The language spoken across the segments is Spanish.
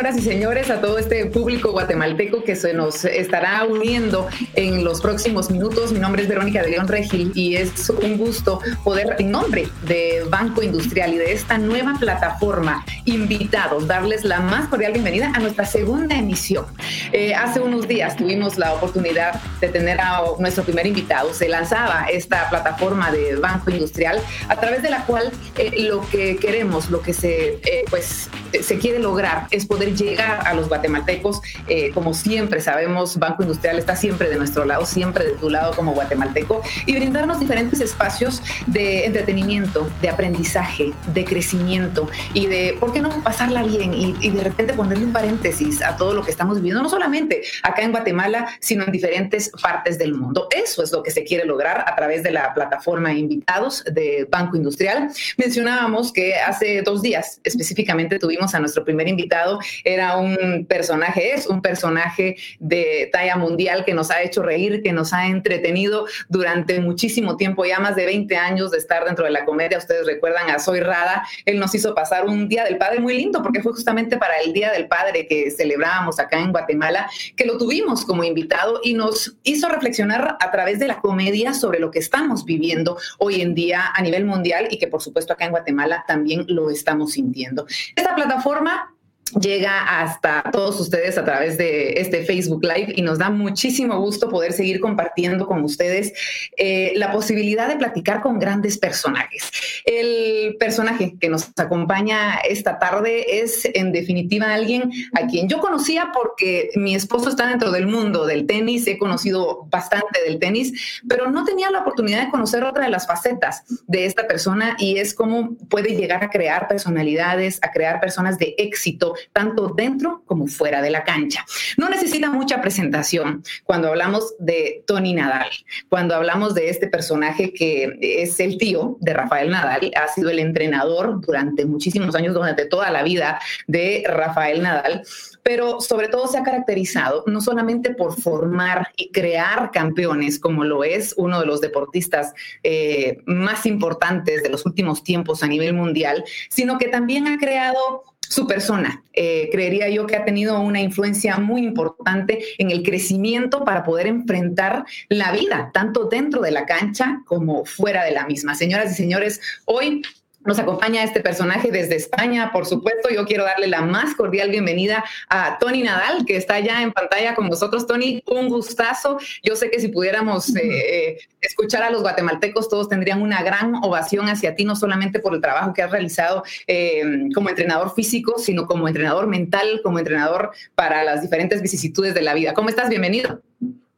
señoras y señores, a todo este público guatemalteco que se nos estará uniendo en los próximos minutos. Mi nombre es Verónica de León Regil y es un gusto poder, en nombre de Banco Industrial y de esta nueva plataforma, invitados, darles la más cordial bienvenida a nuestra segunda emisión. Eh, hace unos días tuvimos la oportunidad de tener a nuestro primer invitado. Se lanzaba esta plataforma de Banco Industrial a través de la cual eh, lo que queremos, lo que se, eh, pues, se quiere lograr es poder llegar a los guatemaltecos. Eh, como siempre sabemos, Banco Industrial está siempre de nuestro lado, siempre de tu lado como guatemalteco, y brindarnos diferentes espacios de entretenimiento, de aprendizaje, de crecimiento y de, ¿por qué no pasarla bien? Y, y de repente ponerle un paréntesis a todo lo que estamos viviendo, no solamente acá en Guatemala, sino en diferentes partes del mundo. Eso es lo que se quiere lograr a través de la plataforma Invitados de Banco Industrial. Mencionábamos que hace dos días específicamente tuvimos a nuestro primer invitado era un personaje, es un personaje de talla mundial que nos ha hecho reír, que nos ha entretenido durante muchísimo tiempo, ya más de 20 años de estar dentro de la comedia. Ustedes recuerdan a Soy Rada, él nos hizo pasar un Día del Padre muy lindo porque fue justamente para el Día del Padre que celebrábamos acá en Guatemala, que lo tuvimos como invitado y nos hizo reflexionar a través de la comedia sobre lo que estamos viviendo hoy en día a nivel mundial y que por supuesto acá en Guatemala también lo estamos sintiendo. Esta plataforma llega hasta todos ustedes a través de este Facebook Live y nos da muchísimo gusto poder seguir compartiendo con ustedes eh, la posibilidad de platicar con grandes personajes. El personaje que nos acompaña esta tarde es en definitiva alguien a quien yo conocía porque mi esposo está dentro del mundo del tenis, he conocido bastante del tenis, pero no tenía la oportunidad de conocer otra de las facetas de esta persona y es cómo puede llegar a crear personalidades, a crear personas de éxito tanto dentro como fuera de la cancha. No necesita mucha presentación cuando hablamos de Tony Nadal, cuando hablamos de este personaje que es el tío de Rafael Nadal, ha sido el entrenador durante muchísimos años, durante toda la vida de Rafael Nadal, pero sobre todo se ha caracterizado no solamente por formar y crear campeones, como lo es uno de los deportistas eh, más importantes de los últimos tiempos a nivel mundial, sino que también ha creado su persona. Eh, creería yo que ha tenido una influencia muy importante en el crecimiento para poder enfrentar la vida, tanto dentro de la cancha como fuera de la misma. Señoras y señores, hoy nos acompaña este personaje desde España, por supuesto. Yo quiero darle la más cordial bienvenida a Tony Nadal, que está ya en pantalla con nosotros. Tony, un gustazo. Yo sé que si pudiéramos eh, eh, escuchar a los guatemaltecos, todos tendrían una gran ovación hacia ti, no solamente por el trabajo que has realizado eh, como entrenador físico, sino como entrenador mental, como entrenador para las diferentes vicisitudes de la vida. ¿Cómo estás? Bienvenido.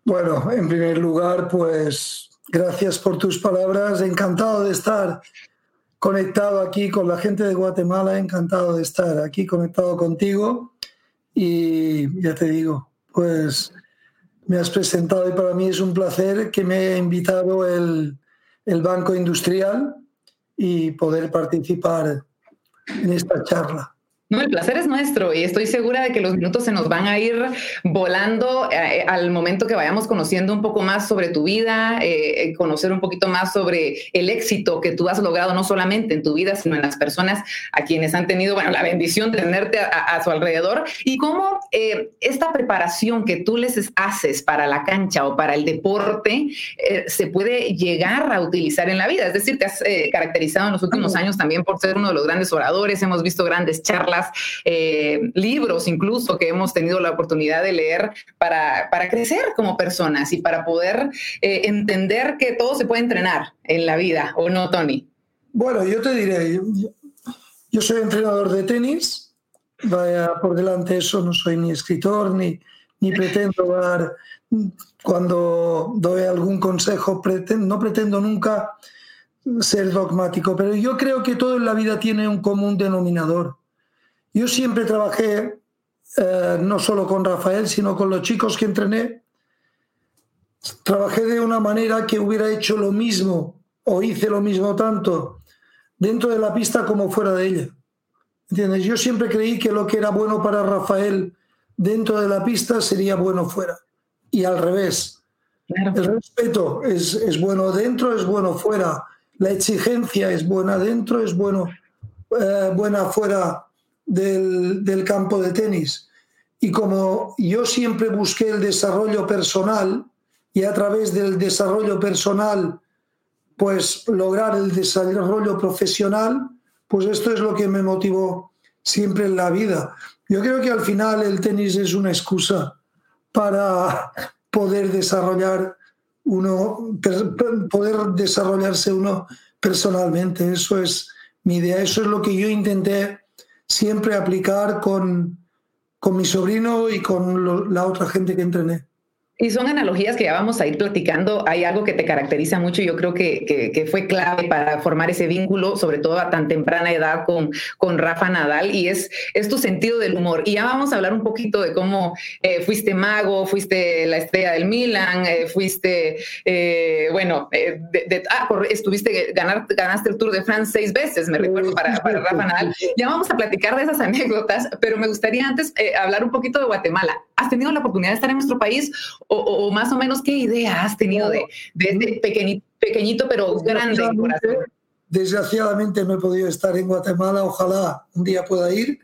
Bueno, en primer lugar, pues gracias por tus palabras. Encantado de estar conectado aquí con la gente de Guatemala, encantado de estar aquí conectado contigo y ya te digo, pues me has presentado y para mí es un placer que me haya invitado el, el Banco Industrial y poder participar en esta charla. No, el placer es nuestro y estoy segura de que los minutos se nos van a ir volando eh, al momento que vayamos conociendo un poco más sobre tu vida, eh, eh, conocer un poquito más sobre el éxito que tú has logrado no solamente en tu vida, sino en las personas a quienes han tenido bueno, la bendición de tenerte a, su alrededor y cómo esta preparación que tú les haces para la cancha o para el deporte se puede llegar a utilizar en la vida. Es decir, te has caracterizado en los últimos años también por ser uno de los grandes oradores, hemos visto grandes charlas eh, libros incluso que hemos tenido la oportunidad de leer para, para crecer como personas y para poder eh, entender que todo se puede entrenar en la vida, ¿o no, Tony? Bueno, yo te diré, yo, soy entrenador de tenis, vaya por delante eso, no soy ni escritor ni, ni pretendo dar, cuando doy algún consejo, no pretendo nunca ser dogmático, pero yo creo que todo en la vida tiene un común denominador. Yo siempre trabajé eh, no solo con Rafael, sino con los chicos que entrené. Trabajé de una manera que hubiera hecho lo mismo o hice lo mismo tanto dentro de la pista como fuera de ella. ¿Entiendes? Yo siempre creí que lo que era bueno para Rafael dentro de la pista sería bueno fuera. Y al revés. El respeto es, es, bueno dentro, es bueno fuera. La exigencia es buena dentro, es bueno, eh, buena fuera del, campo de tenis. Y como yo siempre busqué el desarrollo personal y a través del desarrollo personal, pues lograr el desarrollo profesional, pues esto es lo que me motivó siempre en la vida. Yo creo que al final el tenis es una excusa para poder desarrollar uno, poder desarrollarse uno personalmente. Eso es mi idea, eso es lo que yo intenté siempre aplicar con, con mi sobrino y con la otra gente que entrené. Y son analogías que ya vamos a ir platicando. Hay algo que te caracteriza mucho y yo creo que, que, fue clave para formar ese vínculo, sobre todo a tan temprana edad con, con Rafa Nadal, y es, es tu sentido del humor. Y ya vamos a hablar un poquito de cómo eh, fuiste mago, fuiste la estrella del Milan, eh, fuiste, eh, bueno, de, ah, estuviste, ganar, ganaste el Tour de France seis veces, me recuerdo, para, para Rafa Nadal. Ya vamos a platicar de esas anécdotas, pero me gustaría antes hablar un poquito de Guatemala. ¿Has tenido la oportunidad de estar en nuestro país? o, más o menos qué idea has tenido de, este pequeñito, pequeñito pero grande corazón. Desgraciadamente no he podido estar en Guatemala, ojalá un día pueda ir.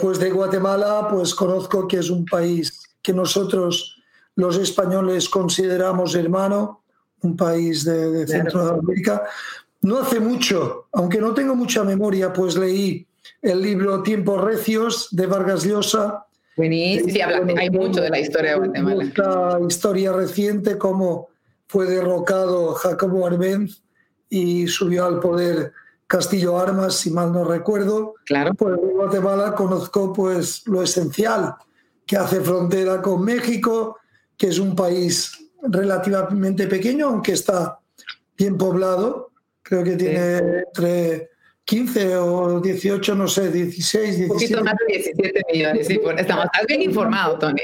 Pues de Guatemala, pues conozco que es un país que nosotros los españoles consideramos hermano, un país de, Centroamérica. No hace mucho, aunque no tengo mucha memoria, pues leí el libro Tiempos Recios de Vargas Llosa, Buenísimo, hay mucho de la historia de Guatemala. La historia reciente, cómo fue derrocado Jacobo Arbenz y subió al poder Castillo Armas, si mal no recuerdo. Claro. Pues Guatemala conozco pues lo esencial, que hace frontera con México, que es un país relativamente pequeño, aunque está bien poblado. Creo que tiene entre 15 o 18, no sé, 16, 17. Un poquito más de 17 millones, sí, estamos bien informado, Tony.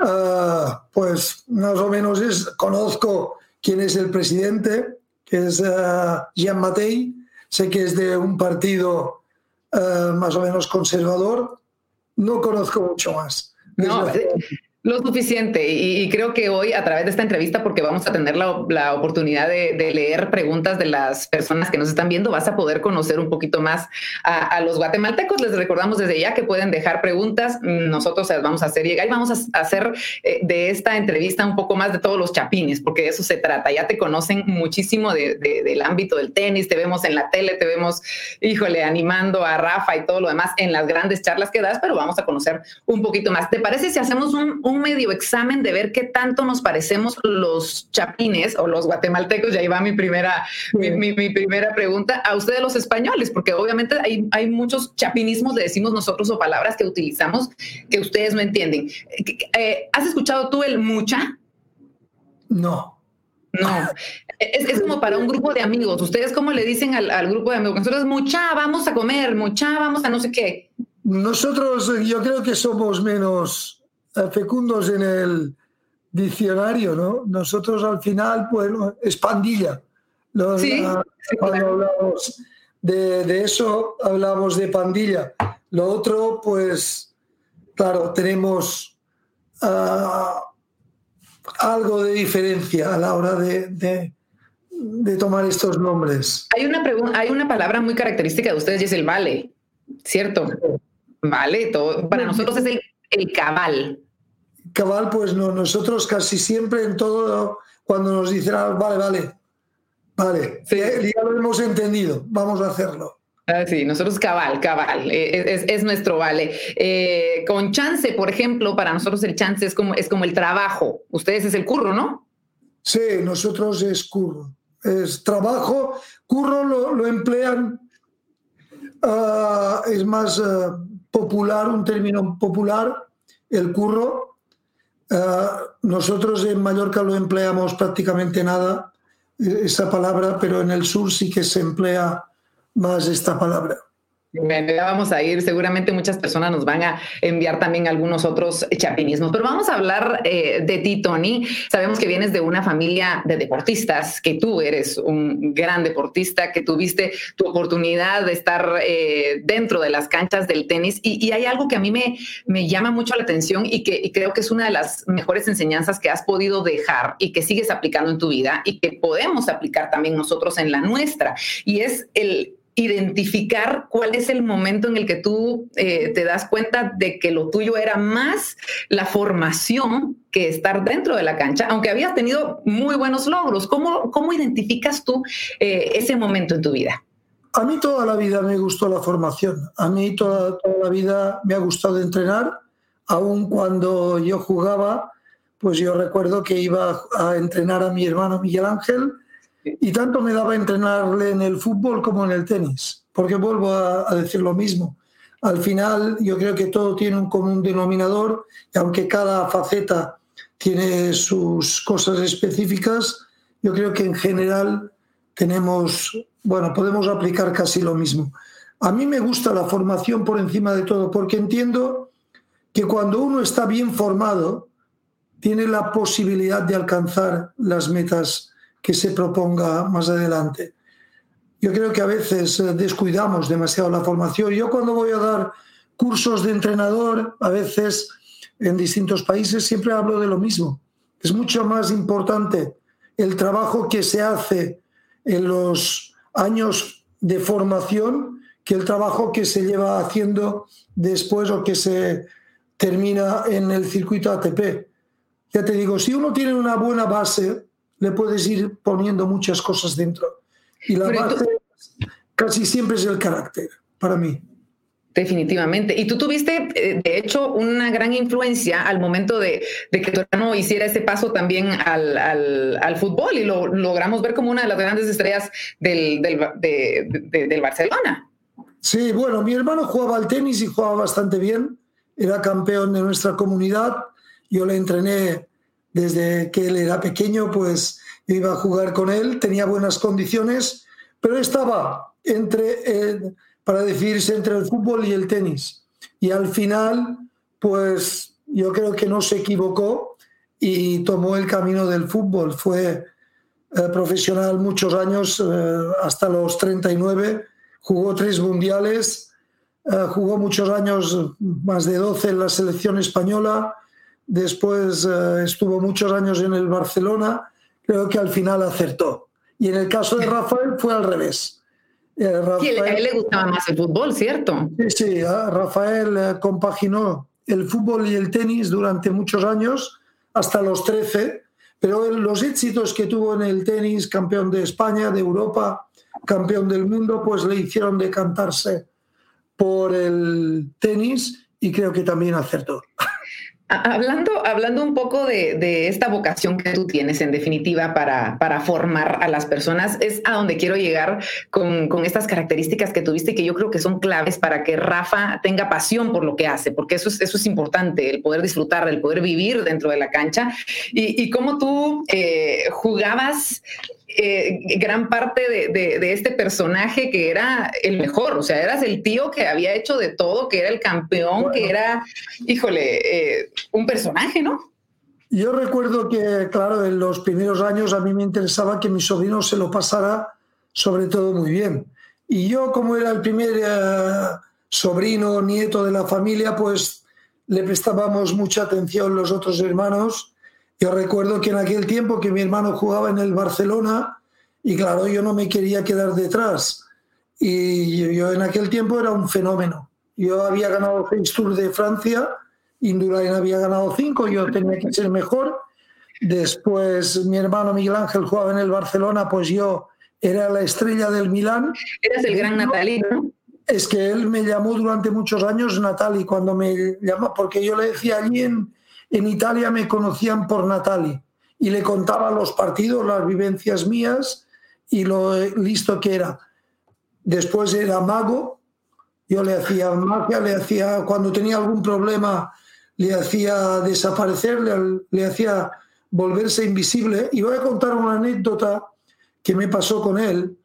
Uh, pues más o menos es, conozco quién es el presidente, que es uh, Jean Matei, sé que es de un partido uh, más o menos conservador, no conozco mucho más. No, lo suficiente y, creo que hoy a través de esta entrevista, porque vamos a tener la, oportunidad de, leer preguntas de las personas que nos están viendo, vas a poder conocer un poquito más a, los guatemaltecos. Les recordamos desde ya que pueden dejar preguntas, nosotros las vamos a hacer llegar y vamos a, hacer eh, de esta entrevista un poco más de todos los chapines, porque de eso se trata. Ya te conocen muchísimo del ámbito del tenis, te vemos en la tele, te vemos, híjole, animando a Rafa y todo lo demás en las grandes charlas que das, pero vamos a conocer un poquito más. ¿Te parece si hacemos un medio examen de ver qué tanto nos parecemos los chapines o los guatemaltecos, y ahí va mi primera, mi, primera pregunta, a ustedes los españoles, porque obviamente hay, hay muchos chapinismos, le decimos nosotros, o palabras que utilizamos que ustedes no entienden. Eh, ¿Has escuchado tú el mucha? No. No, es, como para un grupo de amigos. ¿Ustedes cómo le dicen al, al, grupo de amigos? Nosotros, mucha, vamos a comer, mucha, vamos a no sé qué. Nosotros, yo creo que somos menos fecundos en el diccionario, ¿no? Nosotros al final, pues, es pandilla. cuando hablamos de, eso, hablamos de pandilla. Lo otro, pues, claro, tenemos ah, algo de diferencia a la hora de, tomar estos nombres. Hay una, hay una palabra muy característica de ustedes y es el vale, ¿cierto? Vale, todo, para nosotros es el el cabal. Cabal, pues no, nosotros casi siempre en todo, cuando nos dicen, ah, vale, vale, vale, ya, lo hemos entendido, vamos a hacerlo. Ah, sí, nosotros cabal, cabal, eh, es, nuestro vale. Eh, con chance, por ejemplo, para nosotros el chance es como, es como el trabajo. Ustedes es el curro, ¿no? Sí, nosotros es curro. Es trabajo, curro lo, emplean, ah, es más popular, un término popular, el curro. Eh, nosotros en Mallorca lo empleamos prácticamente nada, eh, esa palabra, pero en el sur sí que se emplea más esta palabra. Ya vamos a ir. Seguramente muchas personas nos van a enviar también algunos otros chapinismos. Pero vamos a hablar eh, de ti, Tony. Sabemos que vienes de una familia de deportistas, que tú eres un gran deportista, que tuviste tu oportunidad de estar eh, dentro de las canchas del tenis. Y, hay algo que a mí me, me llama mucho la atención y que creo que es una de las mejores enseñanzas que has podido dejar y que sigues aplicando en tu vida y que podemos aplicar también nosotros en la nuestra. Y es el identificar cuál es el momento en el que tú eh, te das cuenta de que lo tuyo era más la formación que estar dentro de la cancha, aunque habías tenido muy buenos logros. ¿Cómo, cómo identificas tú eh, ese momento en tu vida? A mí toda la vida me gustó la formación. A mí toda, toda la vida me ha gustado entrenar, aun cuando yo jugaba, pues yo recuerdo que iba a entrenar a mi hermano Miguel Ángel y tanto me daba entrenarle en el fútbol como en el tenis, porque vuelvo a, decir lo mismo. Al final yo creo que todo tiene un común denominador y aunque cada faceta tiene sus cosas específicas, yo creo que en general tenemos, bueno, podemos aplicar casi lo mismo. A mí me gusta la formación por encima de todo, porque entiendo que cuando uno está bien formado, tiene la posibilidad de alcanzar las metas que se proponga más adelante. Yo creo que a veces eh, descuidamos demasiado la formación. Yo cuando voy a dar cursos de entrenador, a veces en distintos países, siempre hablo de lo mismo. Es mucho más importante el trabajo que se hace en los años de formación que el trabajo que se lleva haciendo después o que se termina en el circuito ATP. Ya te digo, si uno tiene una buena base, le puedes ir poniendo muchas cosas dentro. Y la base casi siempre es el carácter, para mí. Definitivamente. Y tú tuviste, eh, de hecho, una gran influencia al momento de, que tu hermano hiciera ese paso también al, fútbol y lo logramos ver como una de las grandes estrellas del, del, Barcelona. Sí, bueno, mi hermano jugaba al tenis y jugaba bastante bien. Era campeón de nuestra comunidad. Yo le entrené desde que él era pequeño, pues iba a jugar con él, tenía buenas condiciones, pero estaba entre, eh, para decidirse entre el fútbol y el tenis. Y al final, pues yo creo que no se equivocó y tomó el camino del fútbol. Fue eh, profesional muchos años, eh, hasta los 39, jugó tres mundiales, jugó muchos años, más de 12 en la selección española, después eh, estuvo muchos años en el Barcelona, creo que al final acertó. Y en el caso de Rafael fue al revés. Eh, a él le gustaba más el fútbol, ¿cierto? Sí, sí, Rafael eh, compaginó el fútbol y el tenis durante muchos años, hasta los 13, pero los éxitos que tuvo en el tenis, campeón de España, de Europa, campeón del mundo, pues le hicieron decantarse por el tenis y creo que también acertó. Hablando, hablando un poco de, esta vocación que tú tienes, en definitiva, para, para, formar a las personas, es a donde quiero llegar con, estas características que tuviste y que yo creo que son claves para que Rafa tenga pasión por lo que hace, porque eso es, eso es importante, el poder disfrutar, el poder vivir dentro de la cancha. Y, y cómo tú eh, jugabas eh, gran parte de, este personaje que era el mejor, o sea, eras el tío que había hecho de todo, que era el campeón, que era, híjole, eh, un personaje, ¿no? Yo recuerdo que, claro, en los primeros años a mí me interesaba que mi sobrino se lo pasara sobre todo muy bien. Y yo, como era el primer eh, sobrino, nieto de la familia, pues le prestábamos mucha atención los otros hermanos yo recuerdo que en aquel tiempo que mi hermano jugaba en el Barcelona y claro, yo no me quería quedar detrás. Y yo en aquel tiempo era un fenómeno. Yo había ganado seis Tours de Francia, Indurain había ganado cinco, yo tenía que ser mejor. Después mi hermano Miguel Ángel jugaba en el Barcelona, pues yo era la estrella del Milán. Eras el gran Natali, ¿no? Es que él me llamó durante muchos años Natali cuando me llamó, porque yo le decía allí en, en Italia me conocían por Natali y le contaba los partidos, las vivencias mías y lo listo que era. Después era mago, yo le hacía magia, le hacía, cuando tenía algún problema, le hacía desaparecer, le, hacía volverse invisible. Y voy a contar una anécdota que me pasó con él,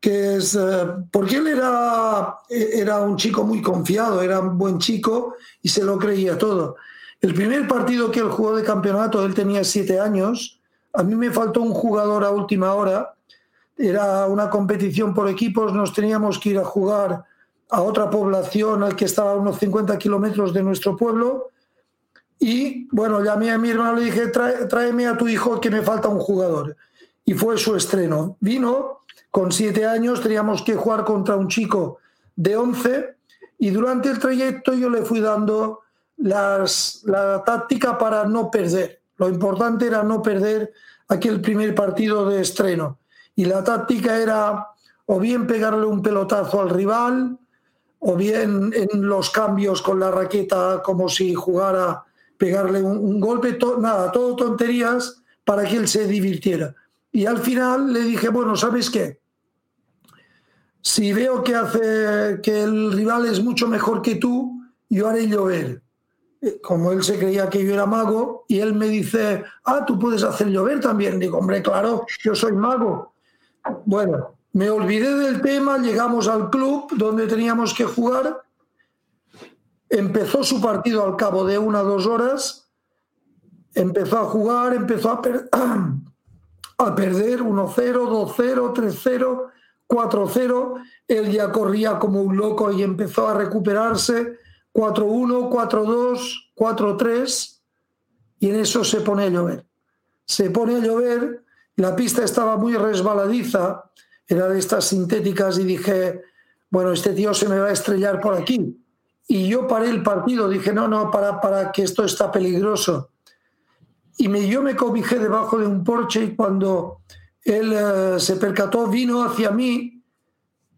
que es, eh, porque él era, era un chico muy confiado, era un buen chico y se lo creía todo. El primer partido que él jugó de campeonato, él tenía siete años. A mí me faltó un jugador a última hora. Era una competición por equipos. Nos teníamos que ir a jugar a otra población al que estaba a unos 50 kilómetros de nuestro pueblo. Y bueno, llamé a mi hermano le dije, tráeme a tu hijo que me falta un jugador. Y fue su estreno. Vino, con siete años teníamos que jugar contra un chico de 11 y durante el trayecto yo le fui dando las, la táctica para no perder. Lo importante era no perder aquel primer partido de estreno. Y la táctica era o bien pegarle un pelotazo al rival, o bien en los cambios con la raqueta como si jugara pegarle un, golpe, nada, todo tonterías para que él se divirtiera. Y al final le dije, bueno, ¿sabes qué? Si veo que hace que el rival es mucho mejor que tú, yo haré llover. Como él se creía que yo era mago, y él me dice, ah, tú puedes hacer llover también. Digo, hombre, claro, yo soy mago. Bueno, me olvidé del tema, llegamos al club donde teníamos que jugar Empezó su partido al cabo de una o dos horas, empezó a jugar, empezó a, a perder 1-0, 2-0, 3-0, 4-0. Él ya corría como un loco y empezó a recuperarse. 4-1, 4-2, 4-3. Y en eso se pone a llover. Se pone a llover, la pista estaba muy resbaladiza, era de estas sintéticas y dije, bueno, este tío se me va a estrellar por aquí y yo paré el partido, dije, no, no, para, para que esto está peligroso. Y me, yo me cobijé debajo de un porche y cuando él eh, se percató, vino hacia mí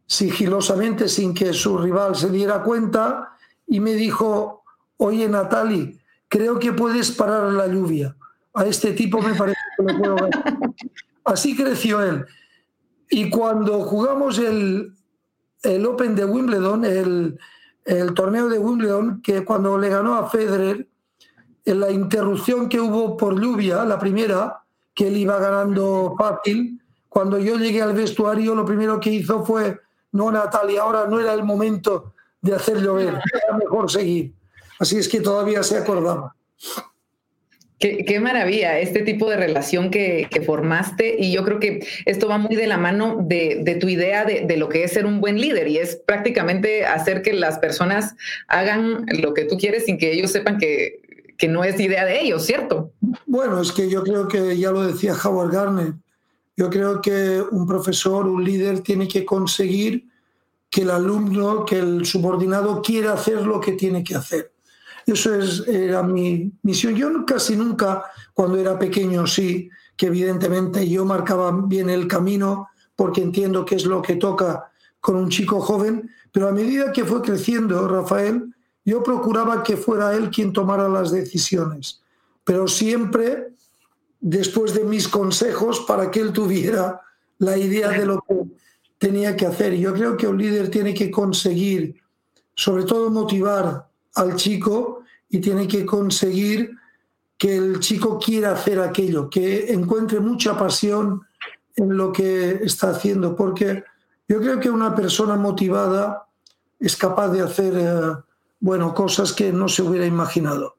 sigilosamente sin que su rival se diera cuenta y me dijo, oye Natali, creo que puedes parar la lluvia. A este tipo me parece que lo puedo ver. Así creció él. Y cuando jugamos el, el Open de Wimbledon, el, el torneo de Wimbledon, que cuando le ganó a Federer, en la interrupción que hubo por lluvia, la primera, que él iba ganando fácil, cuando yo llegué al vestuario, lo primero que hizo fue, no, Natalia, ahora no era el momento de hacer llover, era mejor seguir. Así es que todavía se acordaba. Qué, maravilla este tipo de relación que, formaste y yo creo que esto va muy de la mano de, tu idea de, lo que es ser un buen líder y es prácticamente hacer que las personas hagan lo que tú quieres sin que ellos sepan que, que no es idea de ellos, ¿cierto? Bueno, es que yo creo que ya lo decía Howard Garner, yo creo que un profesor, un líder tiene que conseguir que el alumno, que el subordinado quiera hacer lo que tiene que hacer. Eso es, era mi misión. Yo casi nunca, cuando era pequeño, sí, que evidentemente yo marcaba bien el camino porque entiendo qué es lo que toca con un chico joven, pero a medida que fue creciendo Rafael, yo procuraba que fuera él quien tomara las decisiones, pero siempre después de mis consejos para que él tuviera la idea de lo que tenía que hacer. Yo creo que un líder tiene que conseguir, sobre todo motivar al chico y tiene que conseguir que el chico quiera hacer aquello, que encuentre mucha pasión en lo que está haciendo, porque yo creo que una persona motivada es capaz de hacer, eh, bueno, cosas que no se hubiera imaginado.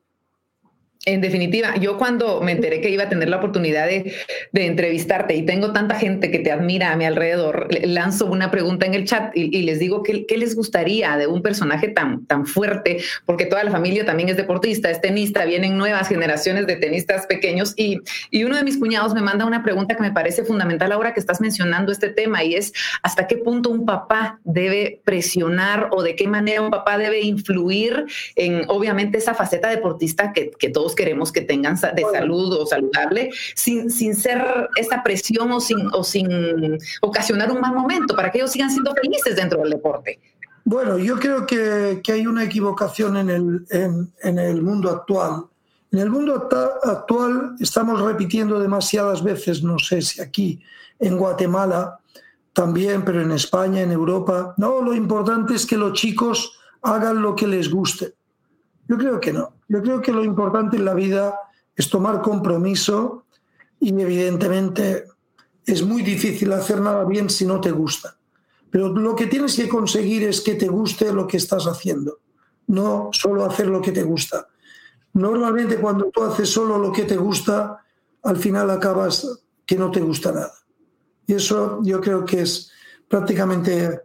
En definitiva, yo cuando me enteré que iba a tener la oportunidad de, entrevistarte y tengo tanta gente que te admira a mi alrededor, lanzo una pregunta en el chat y, les digo ¿qué, les gustaría de un personaje tan, tan fuerte, porque toda la familia también es deportista, es tenista, vienen nuevas generaciones de tenistas pequeños y, y uno de mis cuñados me manda una pregunta que me parece fundamental ahora que estás mencionando este tema y es hasta qué punto un papá debe presionar o de qué manera un papá debe influir en obviamente esa faceta deportista que, que todos queremos que tengan de salud o saludable, sin, sin ser esa presión o sin, o sin ocasionar un mal momento, para que ellos sigan siendo felices dentro del deporte. Bueno, yo creo que, que hay una equivocación en el, en, en el mundo actual. En el mundo actual estamos repitiendo demasiadas veces, no sé si aquí en Guatemala también, pero en España, en Europa, no, lo importante es que los chicos hagan lo que les guste. Yo creo que no. Yo creo que lo importante en la vida es tomar compromiso y evidentemente es muy difícil hacer nada bien si no te gusta. Pero lo que tienes que conseguir es que te guste lo que estás haciendo, no solo hacer lo que te gusta. Normalmente cuando tú haces solo lo que te gusta, al final acabas que no te gusta nada. Y eso yo creo que es prácticamente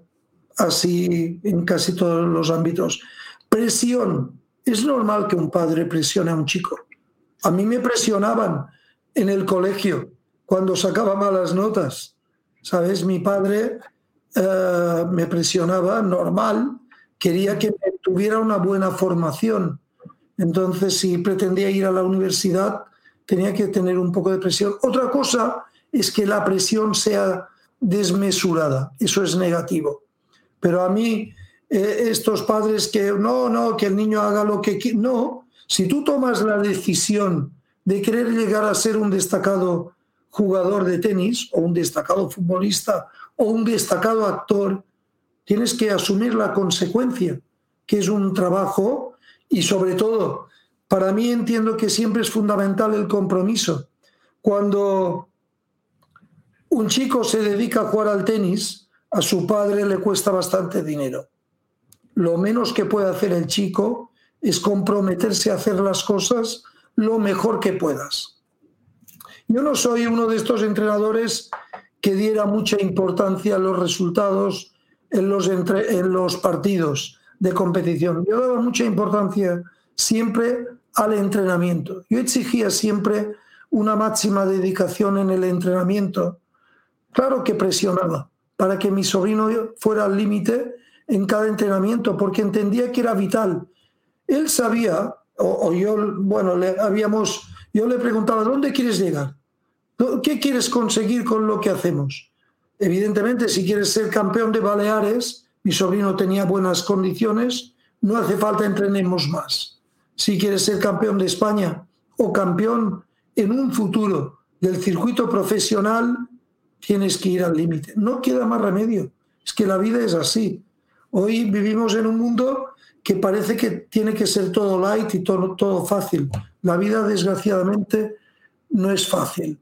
así en casi todos los ámbitos. Presión, es normal que un padre presione a un chico. A mí me presionaban en el colegio cuando sacaba malas notas. ¿sabes? Mi padre eh, me presionaba, normal, quería que tuviera una buena formación. Entonces, si pretendía ir a la universidad, tenía que tener un poco de presión. Otra cosa es que la presión sea desmesurada, eso es negativo. Pero a mí, eh, estos padres que no, no, que el niño haga lo que quiera, no, si tú tomas la decisión de querer llegar a ser un destacado jugador de tenis o un destacado futbolista o un destacado actor, tienes que asumir la consecuencia, que es un trabajo y sobre todo, para mí entiendo que siempre es fundamental el compromiso. Cuando un chico se dedica a jugar al tenis, a su padre le cuesta bastante dinero. Lo menos que puede hacer el chico es comprometerse a hacer las cosas lo mejor que puedas. Yo no soy uno de estos entrenadores que diera mucha importancia a los resultados en los, en los partidos de competición. Yo daba mucha importancia siempre al entrenamiento. Yo exigía siempre una máxima dedicación en el entrenamiento. Claro que presionaba para que mi sobrino fuera al límite en cada entrenamiento, porque entendía que era vital. Él sabía, o, yo, bueno, le habíamos, yo le preguntaba, ¿dónde quieres llegar? ¿Qué quieres conseguir con lo que hacemos? Evidentemente, si quieres ser campeón de Baleares, mi sobrino tenía buenas condiciones, no hace falta entrenemos más. Si quieres ser campeón de España o campeón en un futuro del circuito profesional, tienes que ir al límite. No queda más remedio. Es que la vida es así. Hoy vivimos en un mundo que parece que tiene que ser todo light y todo, fácil. La vida, desgraciadamente, no es fácil.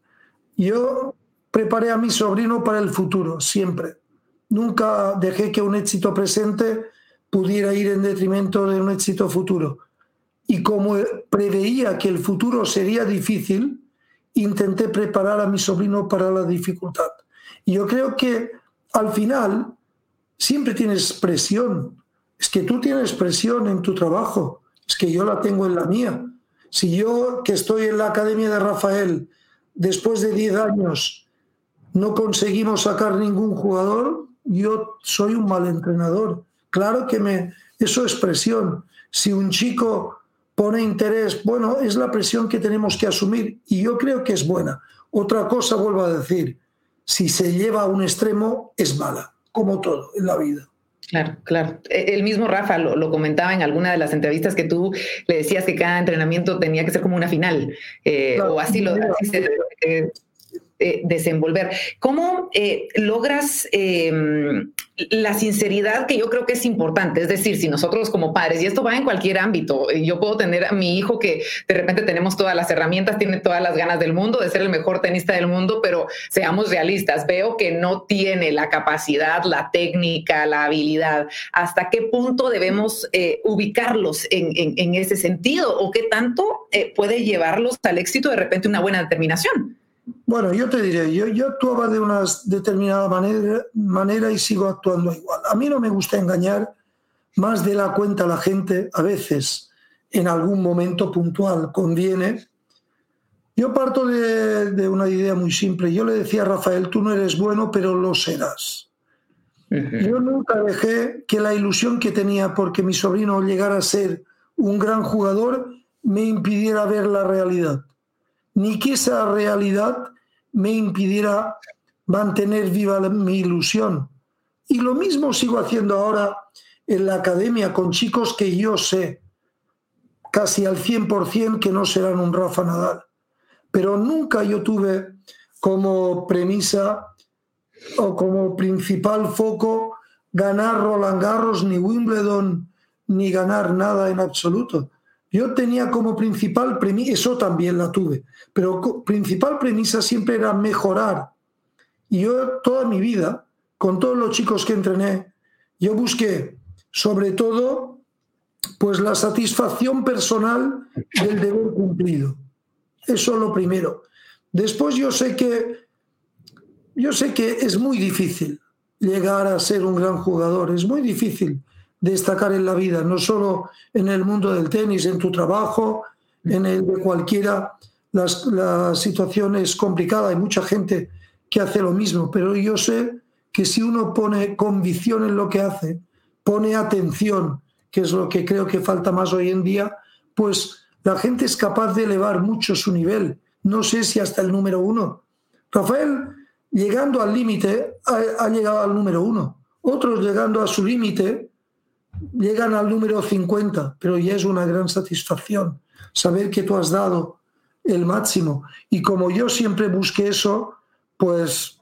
Yo preparé a mi sobrino para el futuro, siempre. Nunca dejé que un éxito presente pudiera ir en detrimento de un éxito futuro. Y como preveía que el futuro sería difícil, intenté preparar a mi sobrino para la dificultad. Y yo creo que al final siempre tienes presión. Es que tú tienes presión en tu trabajo, es que yo la tengo en la mía. Si yo, que estoy en la Academia de Rafael, después de 10 años no conseguimos sacar ningún jugador, yo soy un mal entrenador. Claro que me, eso es presión. Si un chico pone interés, bueno, es la presión que tenemos que asumir y yo creo que es buena. Otra cosa, vuelvo a decir, si se lleva a un extremo, es mala, como todo en la vida. Claro, claro. E, el mismo Rafa lo, comentaba en alguna de las entrevistas que tú le decías que cada entrenamiento tenía que ser como una final, eh, o así lo así eh, desenvolver. ¿Cómo eh, logras em, la sinceridad que yo creo que es importante? Es decir, si nosotros como padres, y esto va en cualquier ámbito, eh, yo puedo tener a mi hijo que de repente tenemos todas las herramientas, tiene todas las ganas del mundo de ser el mejor tenista del mundo, pero seamos realistas, veo que no tiene la capacidad, la técnica, la habilidad. ¿Hasta qué punto debemos ubicarlos en, ese sentido o qué tanto puede llevarlos al éxito de repente una buena determinación? Bueno, yo te diré, yo, yo actuaba de una determinada manera, manera y sigo actuando igual. A mí no me gusta engañar más de la cuenta a la gente, a veces en algún momento puntual conviene. Yo parto de, de, una idea muy simple. Yo le decía a Rafael, tú no eres bueno, pero lo serás. Yo nunca dejé que la ilusión que tenía porque mi sobrino llegara a ser un gran jugador me impidiera ver la realidad ni que esa realidad me impidiera mantener viva mi ilusión. Y lo mismo sigo haciendo ahora en la academia con chicos que yo sé casi al 100% que no serán un Rafa Nadal. Pero nunca yo tuve como premisa o como principal foco ganar Roland Garros, ni Wimbledon, ni ganar nada en absoluto. Yo tenía como principal premisa, eso también la tuve, pero principal premisa siempre era mejorar. Y yo toda mi vida, con todos los chicos que entrené, yo busqué sobre todo pues la satisfacción personal del deber cumplido. Eso es lo primero. Después yo sé que yo sé que es muy difícil llegar a ser un gran jugador, es muy difícil destacar en la vida, no solo en el mundo del tenis, en tu trabajo, en el de cualquiera. la situación es complicada, hay mucha gente que hace lo mismo, pero yo sé que si uno pone convicción en lo que hace, pone atención, que es lo que creo que falta más hoy en día, pues la gente es capaz de elevar mucho su nivel. No sé si hasta el número uno. Rafael, llegando al límite, ha, llegado al número uno. Otros llegando a su límite, llegan al número 50, pero ya es una gran satisfacción saber que tú has dado el máximo. Y como yo siempre busqué eso, pues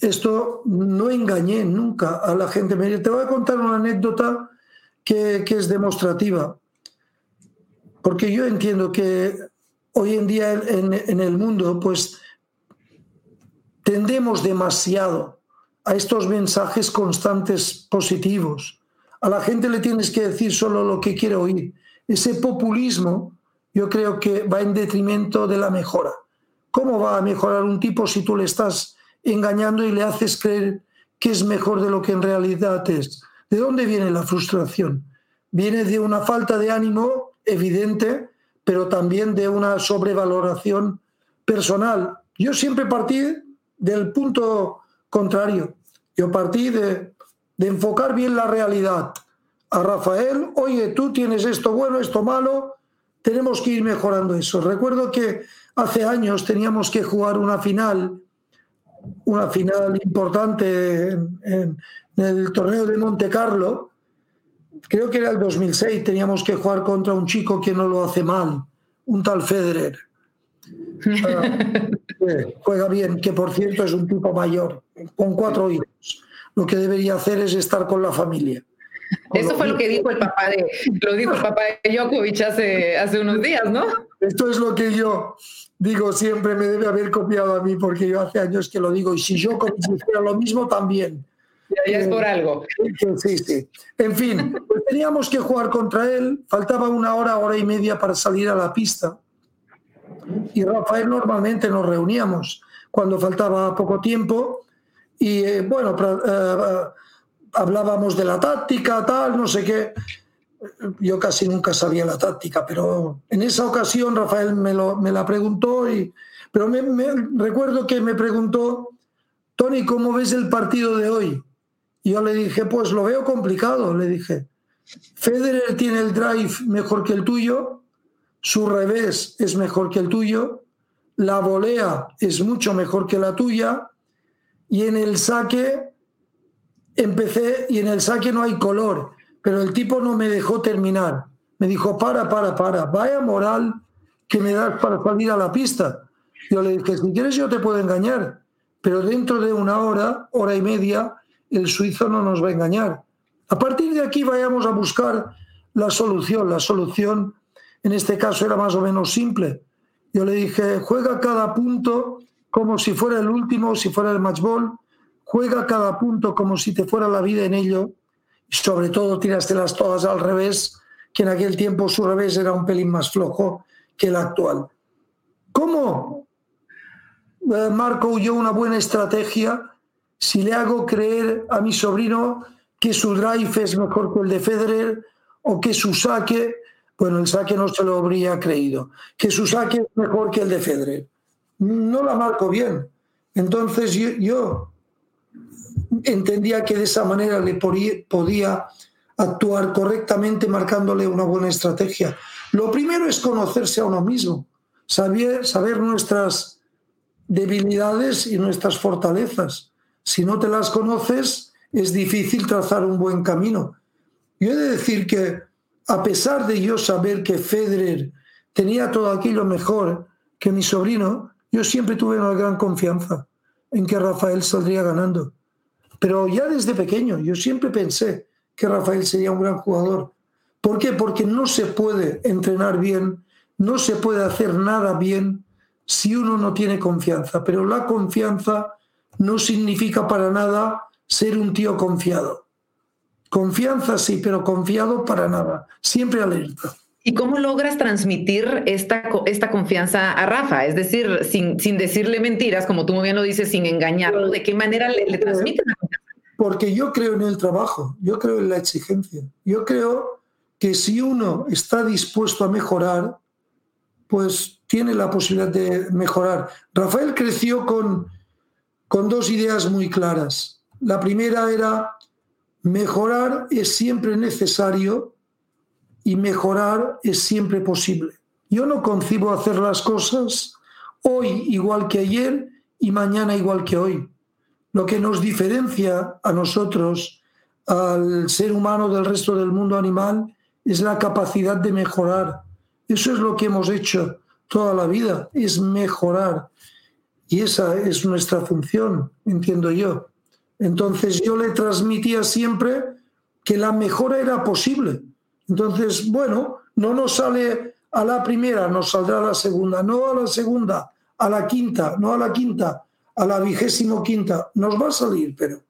esto no engañé nunca a la gente. Te voy a contar una anécdota que, es demostrativa, porque yo entiendo que hoy en día en, en el mundo, pues tendemos demasiado a estos mensajes constantes positivos. A la gente le tienes que decir solo lo que quiere oír. Ese populismo yo creo que va en detrimento de la mejora. ¿Cómo va a mejorar un tipo si tú le estás engañando y le haces creer que es mejor de lo que en realidad es? ¿De dónde viene la frustración? Viene de una falta de ánimo evidente, pero también de una sobrevaloración personal. Yo siempre partí del punto contrario. Yo partí de, de enfocar bien la realidad. A Rafael, oye, tú tienes esto bueno, esto malo, tenemos que ir mejorando eso. Recuerdo que hace años teníamos que jugar una final, una final importante en, el torneo de Monte Carlo. Creo que era el 2006, teníamos que jugar contra un chico que no lo hace mal, un tal Federer. juega bien, que por cierto es un tipo mayor, con cuatro hijos. Lo que debería hacer es estar con la familia. Eso fue lo que dijo el papá de, lo dijo el papá de Djokovic hace, hace unos días, ¿no? Esto es lo que yo digo siempre, me debe haber copiado a mí, porque yo hace años que lo digo, y si Djokovic hiciera lo mismo también. Ya, es por algo. Sí, sí. En fin, pues teníamos que jugar contra él, faltaba una hora, hora y media para salir a la pista. Y Rafael normalmente nos reuníamos cuando faltaba poco tiempo y eh, bueno, eh, hablábamos de la táctica, tal, no sé qué. Yo casi nunca sabía la táctica, pero en esa ocasión Rafael me, lo, me la preguntó, y, pero me, recuerdo que me preguntó, Tony, ¿cómo ves el partido de hoy? Yo le dije, pues lo veo complicado, le dije. Federer tiene el drive mejor que el tuyo, su revés es mejor que el tuyo, la volea es mucho mejor que la tuya y en el saque empecé y en el saque no hay color, pero el tipo no me dejó terminar. Me dijo, para, para, para, vaya moral que me das para salir a la pista. Yo le dije, si quieres yo te puedo engañar, pero dentro de una hora, hora y media, el suizo no nos va a engañar. A partir de aquí vayamos a buscar la solución. La solución en este caso era más o menos simple. Yo le dije, juega cada punto como si fuera el último, si fuera el match ball, juega cada punto como si te fuera la vida en ello y sobre todo las todas al revés, que en aquel tiempo su revés era un pelín más flojo que el actual. ¿Cómo eh, marco yo una buena estrategia si le hago creer a mi sobrino que su drive es mejor que el de Federer o que su saque, bueno, el saque no se lo habría creído, que su saque es mejor que el de Federer? No la marco bien. Entonces yo entendía que de esa manera le podía actuar correctamente marcándole una buena estrategia. Lo primero es conocerse a uno mismo, saber, saber nuestras debilidades y nuestras fortalezas. Si no te las conoces, es difícil trazar un buen camino. Yo he de decir que a pesar de yo saber que Federer tenía todo aquello mejor que mi sobrino, yo siempre tuve una gran confianza en que Rafael saldría ganando. Pero ya desde pequeño yo siempre pensé que Rafael sería un gran jugador. ¿Por qué? Porque no se puede entrenar bien, no se puede hacer nada bien si uno no tiene confianza. Pero la confianza no significa para nada ser un tío confiado. Confianza sí, pero confiado para nada. Siempre alerta. ¿Y cómo logras transmitir esta, esta confianza a Rafa? Es decir, sin, sin decirle mentiras, como tú muy bien lo dices, sin engañarlo, ¿de qué manera le, le la confianza? Porque yo creo en el trabajo, yo creo en la exigencia. Yo creo que si uno está dispuesto a mejorar, pues tiene la posibilidad de mejorar. Rafael creció con, con dos ideas muy claras. La primera era mejorar es siempre necesario y mejorar es siempre posible. Yo no concibo hacer las cosas hoy igual que ayer y mañana igual que hoy. Lo que nos diferencia a nosotros, al ser humano del resto del mundo animal, es la capacidad de mejorar. Eso es lo que hemos hecho toda la vida, es mejorar. Y esa es nuestra función, entiendo yo. Entonces yo le transmitía siempre que la mejora era posible. Entonces, bueno, no nos sale a la primera, nos saldrá a la segunda, no a la segunda, a la quinta, no a la quinta, a la vigésimo quinta. Nos va a salir, pero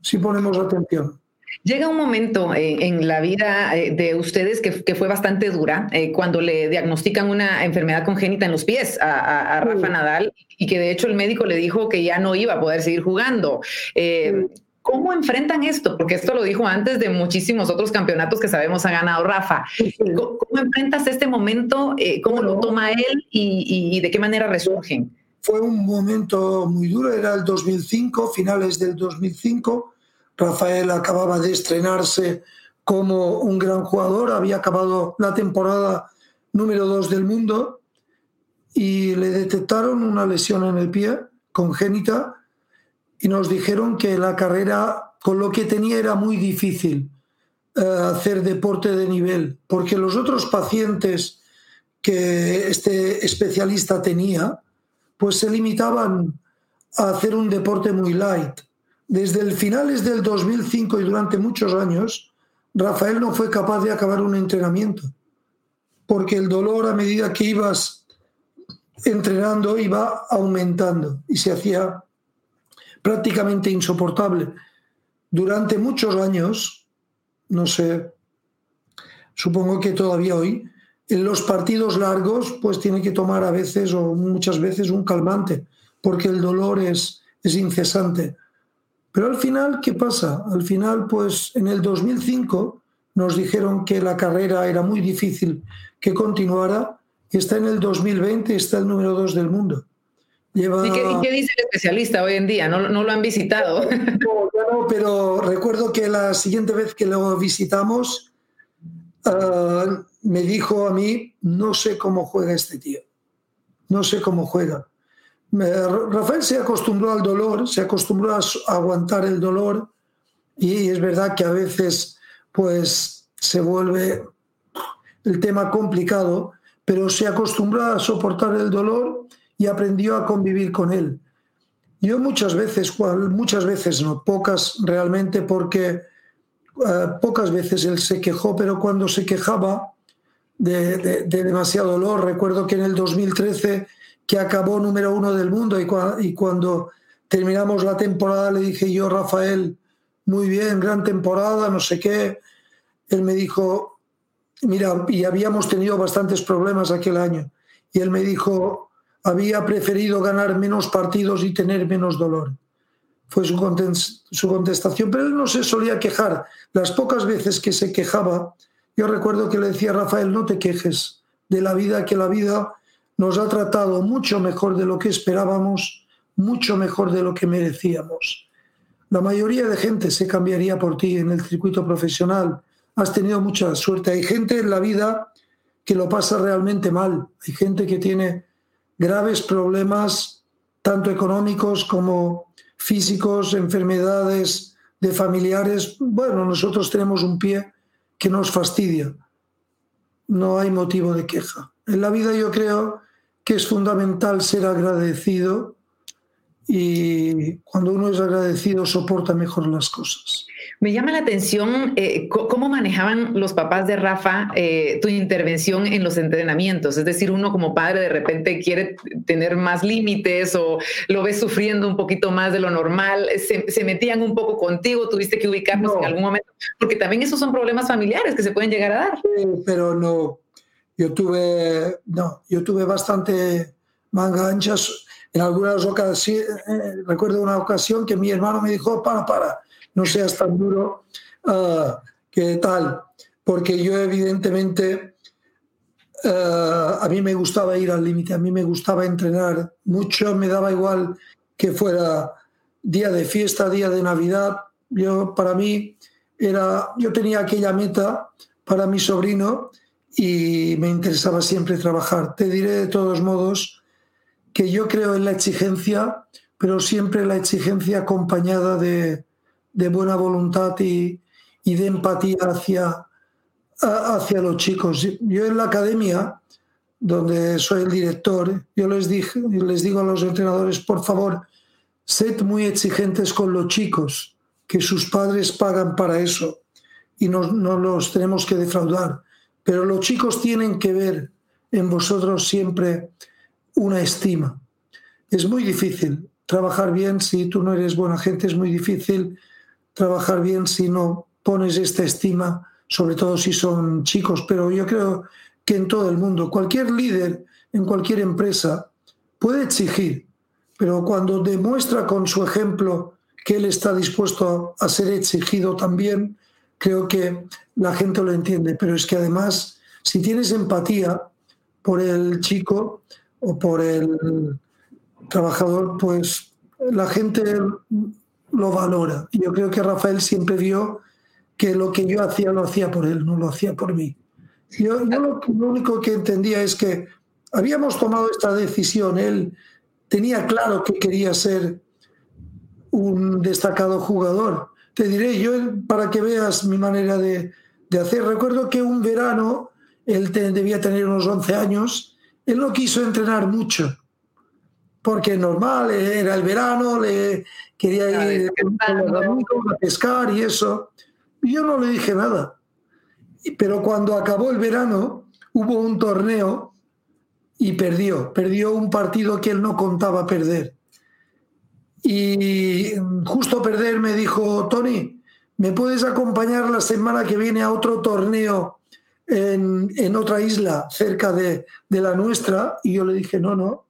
si ponemos atención. Llega un momento eh, en la vida eh, de ustedes que, fue bastante dura, eh, cuando le diagnostican una enfermedad congénita en los pies a, Rafa Nadal y que de hecho el médico le dijo que ya no iba a poder seguir jugando. ¿Cómo enfrentan esto? Porque esto lo dijo antes de muchísimos otros campeonatos que sabemos ha ganado Rafa. ¿Cómo, enfrentas este momento? ¿Cómo lo toma él y, y de qué manera resurgen? Fue un momento muy duro, era el 2005, finales del 2005 Rafael acababa de estrenarse como un gran jugador, había acabado la temporada número dos del mundo y le detectaron una lesión en el pie congénita y nos dijeron que la carrera con lo que tenía era muy difícil eh, hacer deporte de nivel, porque los otros pacientes que este especialista tenía, pues se limitaban a hacer un deporte muy light. Desde el finales del 2005 y durante muchos años, Rafael no fue capaz de acabar un entrenamiento, porque el dolor a medida que ibas entrenando iba aumentando y se hacía prácticamente insoportable. Durante muchos años, no sé, supongo que todavía hoy, en los partidos largos, pues tiene que tomar a veces o muchas veces un calmante, porque el dolor es, es incesante. Pero al final, ¿qué pasa? Al final, pues en el 2005 nos dijeron que la carrera era muy difícil que continuara y está en el 2020 está el número dos del mundo. ¿Y, qué, dice el especialista hoy en día? ¿No, no lo han visitado? No, pero recuerdo que la siguiente vez que lo visitamos ah, me dijo a mí, no sé cómo juega este tío, no sé cómo juega. Rafael se acostumbró al dolor, se acostumbró a aguantar el dolor y es verdad que a veces pues se vuelve el tema complicado, pero se acostumbró a soportar el dolor y aprendió a convivir con él. Yo muchas veces, muchas veces no, pocas realmente, porque eh, pocas veces él se quejó, pero cuando se quejaba de, de demasiado dolor, recuerdo que en el 2013 que acabó número uno del mundo y cuando terminamos la temporada le dije yo, Rafael, muy bien, gran temporada, no sé qué. Él me dijo, mira, y habíamos tenido bastantes problemas aquel año. Y él me dijo, había preferido ganar menos partidos y tener menos dolor. Fue su, contestación, pero él no se solía quejar. Las pocas veces que se quejaba, yo recuerdo que le decía a Rafael, no te quejes de la vida, que la vida nos ha tratado mucho mejor de lo que esperábamos, mucho mejor de lo que merecíamos. La mayoría de gente se cambiaría por ti en el circuito profesional. Has tenido mucha suerte. Hay gente en la vida que lo pasa realmente mal. Hay gente que tiene graves problemas, tanto económicos como físicos, enfermedades de familiares. Bueno, nosotros tenemos un pie que nos fastidia. No hay motivo de queja. En la vida yo creo que es fundamental ser agradecido y cuando uno es agradecido soporta mejor las cosas. Me llama la atención eh, cómo manejaban los papás de Rafa eh, tu intervención en los entrenamientos. Es decir, uno como padre de repente quiere tener más límites o lo ves sufriendo un poquito más de lo normal. Se, metían un poco contigo, tuviste que ubicarnos en algún momento, porque también esos son problemas familiares que se pueden llegar a dar. pero no, yo tuve, no, yo tuve bastante manga anchas. En algunas ocasiones, eh, recuerdo una ocasión que mi hermano me dijo, para, para, no seas tan duro ah, que tal, porque yo evidentemente ah, a mí me gustaba ir al límite, a mí me gustaba entrenar mucho, me daba igual que fuera día de fiesta, día de Navidad. Yo, para mí, era, yo tenía aquella meta para mi sobrino y me interesaba siempre trabajar. Te diré de todos modos que yo creo en la exigencia, pero siempre la exigencia acompañada de, de buena voluntad y, y de empatía hacia, hacia los chicos. Yo en la academia, donde soy el director, yo les, dije, les digo a los entrenadores, por favor, sed muy exigentes con los chicos, que sus padres pagan para eso y no, no los tenemos que defraudar. Pero los chicos tienen que ver en vosotros siempre una estima. Es muy difícil trabajar bien si tú no eres buena gente, es muy difícil trabajar bien si no pones esta estima, sobre todo si son chicos, pero yo creo que en todo el mundo, cualquier líder en cualquier empresa puede exigir, pero cuando demuestra con su ejemplo que él está dispuesto a ser exigido también, creo que la gente lo entiende. Pero es que además, si tienes empatía por el chico o por el trabajador, pues la gente lo valora. Yo creo que Rafael siempre vio que lo que yo hacía lo hacía por él, no lo hacía por mí. Yo, lo, único que entendía es que habíamos tomado esta decisión, él tenía claro que quería ser un destacado jugador. Te diré, yo para que veas mi manera de, de hacer, recuerdo que un verano, él debía tener unos 11 años, él no quiso entrenar mucho, porque normal, era el verano, le quería ir a pescar y eso. Y yo no le dije nada. Pero cuando acabó el verano, hubo un torneo y perdió. Perdió un partido que él no contaba perder. Y justo perder me dijo, Tony, ¿me puedes acompañar la semana que viene a otro torneo en, en otra isla cerca de, de la nuestra? Y yo le dije, no, no,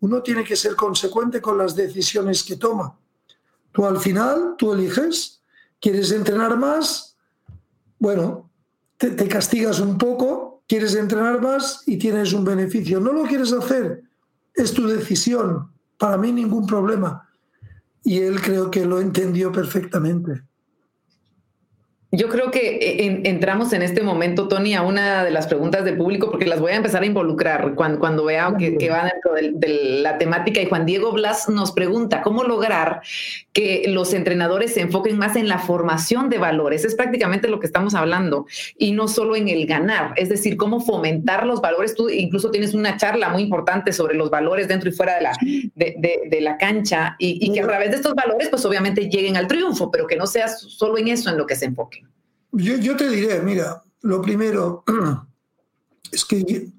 uno tiene que ser consecuente con las decisiones que toma. Tú al final, tú eliges ¿Quieres entrenar más? Bueno, te, castigas un poco, quieres entrenar más y tienes un beneficio. No lo quieres hacer, es tu decisión. Para mí ningún problema. Y él creo que lo entendió perfectamente. Yo creo que eh, entramos en este momento, Tony, a una de las preguntas del público, porque las voy a empezar a involucrar cuando, cuando vea que, que va dentro de, la temática. Y Juan Diego Blas nos pregunta, ¿cómo lograr que los entrenadores se enfoquen más en la formación de valores? Es prácticamente lo que estamos hablando, y no solo en el ganar, es decir, cómo fomentar los valores. Tú incluso tienes una charla muy importante sobre los valores dentro y fuera de la, de, la cancha, y, y que a través de estos valores, pues obviamente lleguen al triunfo, pero que no sea solo en eso en lo que se enfoque. Yo, te diré, mira, lo primero es que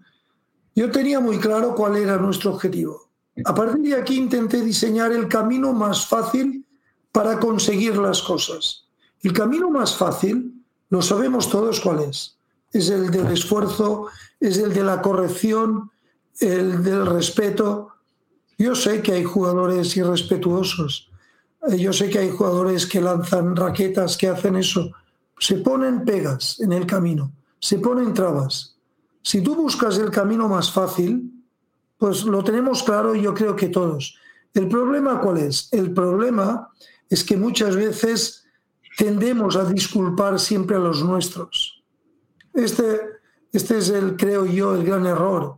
yo tenía muy claro cuál era nuestro objetivo. A partir de aquí intenté diseñar el camino más fácil para conseguir las cosas. El camino más fácil, lo sabemos todos cuál es. Es el del esfuerzo, es el de la corrección, el del respeto. Yo sé que hay jugadores irrespetuosos. Yo sé que hay jugadores que lanzan raquetas, que hacen eso se ponen pegas en el camino, se ponen trabas. Si tú buscas el camino más fácil, pues lo tenemos claro yo creo que todos. ¿El problema cuál es? El problema es que muchas veces tendemos a disculpar siempre a los nuestros. Este, este es el, creo yo, el gran error.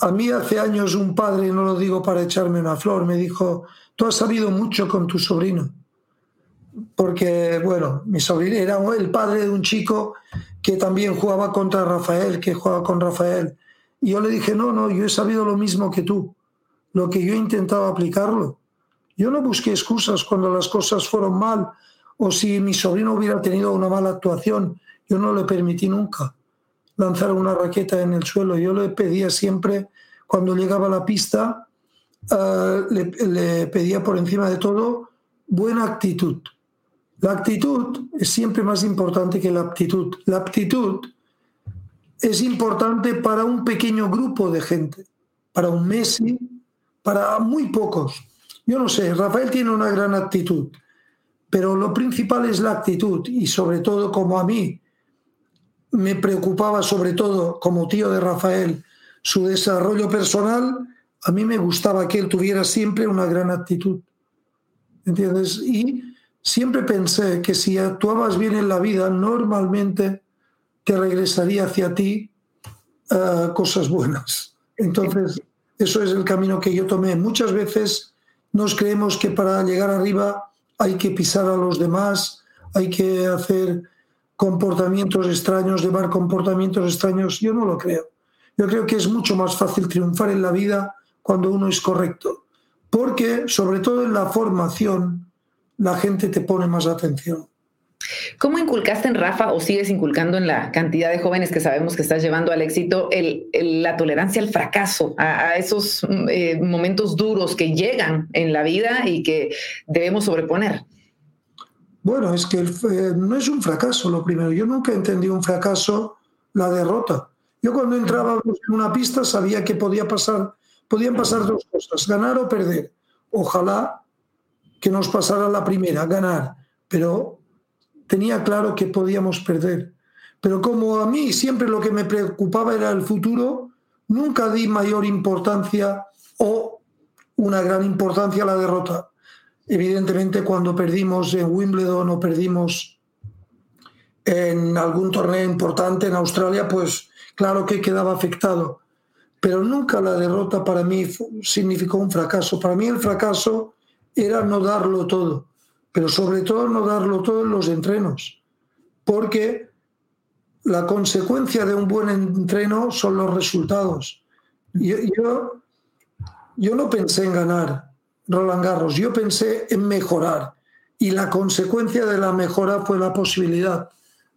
A mí hace años un padre, no lo digo para echarme una flor, me dijo, tú has sabido mucho con tu sobrino porque, bueno, mi sobrino era el padre de un chico que también jugaba contra Rafael, que jugaba con Rafael. Y yo le dije, no, no, yo he sabido lo mismo que tú, lo que yo he intentado aplicarlo. Yo no busqué excusas cuando las cosas fueron mal o si mi sobrino hubiera tenido una mala actuación. Yo no le permití nunca lanzar una raqueta en el suelo. Yo le pedía siempre, cuando llegaba a la pista, eh, le pedía por encima de todo buena actitud la actitud es siempre más importante que la aptitud. La aptitud es importante para un pequeño grupo de gente, para un Messi, para muy pocos. Yo no sé, Rafael tiene una gran actitud, pero lo principal es la actitud y sobre todo como a mí me preocupaba sobre todo como tío de Rafael su desarrollo personal, a mí me gustaba que él tuviera siempre una gran actitud, ¿entiendes? Y siempre pensé que si actuabas bien en la vida, normalmente te regresaría hacia ti uh, cosas buenas. Entonces, eso es el camino que yo tomé. Muchas veces nos creemos que para llegar arriba hay que pisar a los demás, hay que hacer comportamientos extraños, llevar comportamientos extraños. Yo no lo creo. Yo creo que es mucho más fácil triunfar en la vida cuando uno es correcto, porque sobre todo en la formación la gente te pone más atención. ¿Cómo inculcaste en Rafa o sigues inculcando en la cantidad de jóvenes que sabemos que estás llevando al éxito la tolerancia al fracaso, a, esos eh, momentos duros que llegan en la vida y que debemos sobreponer? Bueno, es que eh, no es un fracaso lo primero. Yo nunca entendí un fracaso la derrota. Yo cuando entraba en una pista sabía que podía pasar, podían pasar dos cosas, ganar o perder. Ojalá que nos pasara la primera, ganar, pero tenía claro que podíamos perder. Pero como a mí siempre lo que me preocupaba era el futuro, nunca di mayor importancia o una gran importancia a la derrota. Evidentemente cuando perdimos en Wimbledon o perdimos en algún torneo importante en Australia, pues claro que quedaba afectado. Pero nunca la derrota para mí significó un fracaso. Para mí el fracaso era no darlo todo, pero sobre todo no darlo todo en los entrenos, porque la consecuencia de un buen entreno son los resultados. Yo, yo, yo no pensé en ganar, Roland Garros. Yo pensé en mejorar y la consecuencia de la mejora fue la posibilidad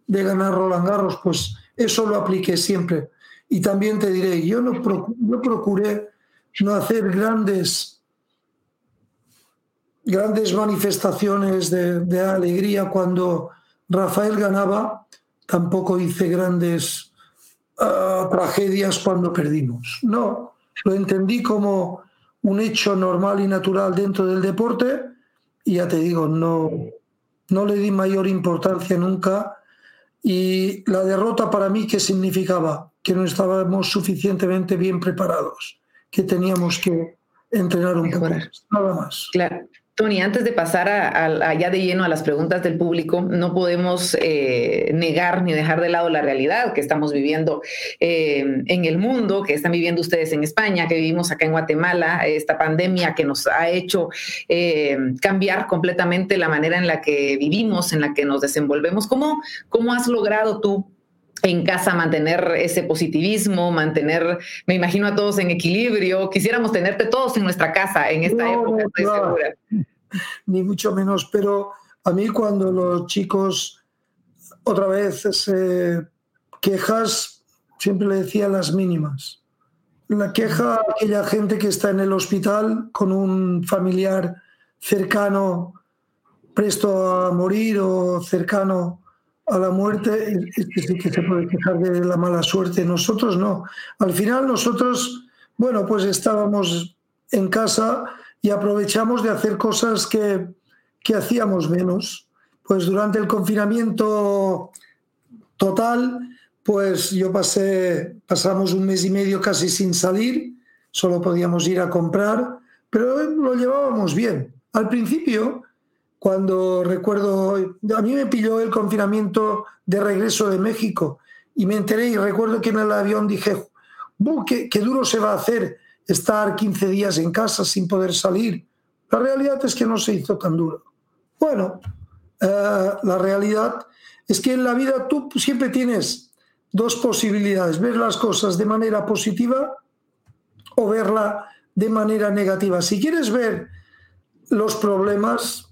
de ganar Roland Garros. Pues eso lo apliqué siempre. Y también te diré, yo no, procuré no hacer grandes, grandes manifestaciones de, alegría cuando Rafael ganaba, tampoco hice grandes ah, tragedias cuando perdimos. No, lo entendí como un hecho normal y natural dentro del deporte y ya te digo, no, no le di mayor importancia nunca y la derrota para mí, ¿qué significaba? Que no estábamos suficientemente bien preparados, que teníamos que entrenar un poco nada más. Claro. Tony, antes de pasar a, ya de lleno a las preguntas del público, no podemos eh, negar ni dejar de lado la realidad que estamos viviendo eh, en el mundo, que están viviendo ustedes en España, que vivimos acá en Guatemala, esta pandemia que nos ha hecho eh, cambiar completamente la manera en la que vivimos, en la que nos desenvolvemos. ¿Cómo, cómo has logrado tú en casa mantener ese positivismo, mantener, me imagino a todos en equilibrio. Quisiéramos tenerte todos en nuestra casa en esta época, estoy segura. Ni mucho menos, pero a mí cuando los chicos otra vez se quejas, siempre le decía las mínimas. La queja a aquella gente que está en el hospital con un familiar cercano presto a morir o cercano a la muerte es que sí que se puede quejar de la mala suerte. Nosotros no. Al final nosotros, bueno, pues estábamos en casa y aprovechamos de hacer cosas que, que hacíamos menos. Pues durante el confinamiento total, pues yo pasé, pasamos un mes y medio casi sin salir, solo podíamos ir a comprar, pero lo llevábamos bien. Al principio cuando recuerdo, a mí me pilló el confinamiento de regreso de México y me enteré y recuerdo que en el avión dije, qué, qué duro se va a hacer estar 15 días en casa sin poder salir. La realidad es que no se hizo tan duro. Bueno, eh, la realidad es que en la vida tú siempre tienes dos posibilidades, ver las cosas de manera positiva o verla de manera negativa. Si quieres ver los problemas,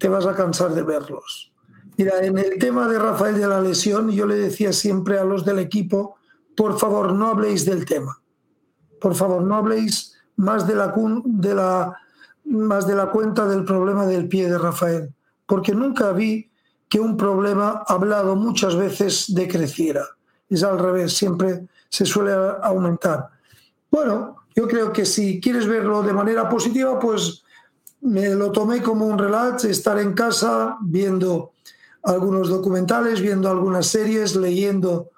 te vas a cansar de verlos. Mira, en el tema de Rafael de la lesión, yo le decía siempre a los del equipo, por favor, no habléis del tema. Por favor, no habléis más de la, de la, más de la cuenta del problema del pie de Rafael, porque nunca vi que un problema hablado muchas veces decreciera. Es al revés, siempre se suele aumentar. Bueno, yo creo que si quieres verlo de manera positiva, pues me lo tomé como un relax, estar en casa viendo algunos documentales, viendo algunas series, leyendo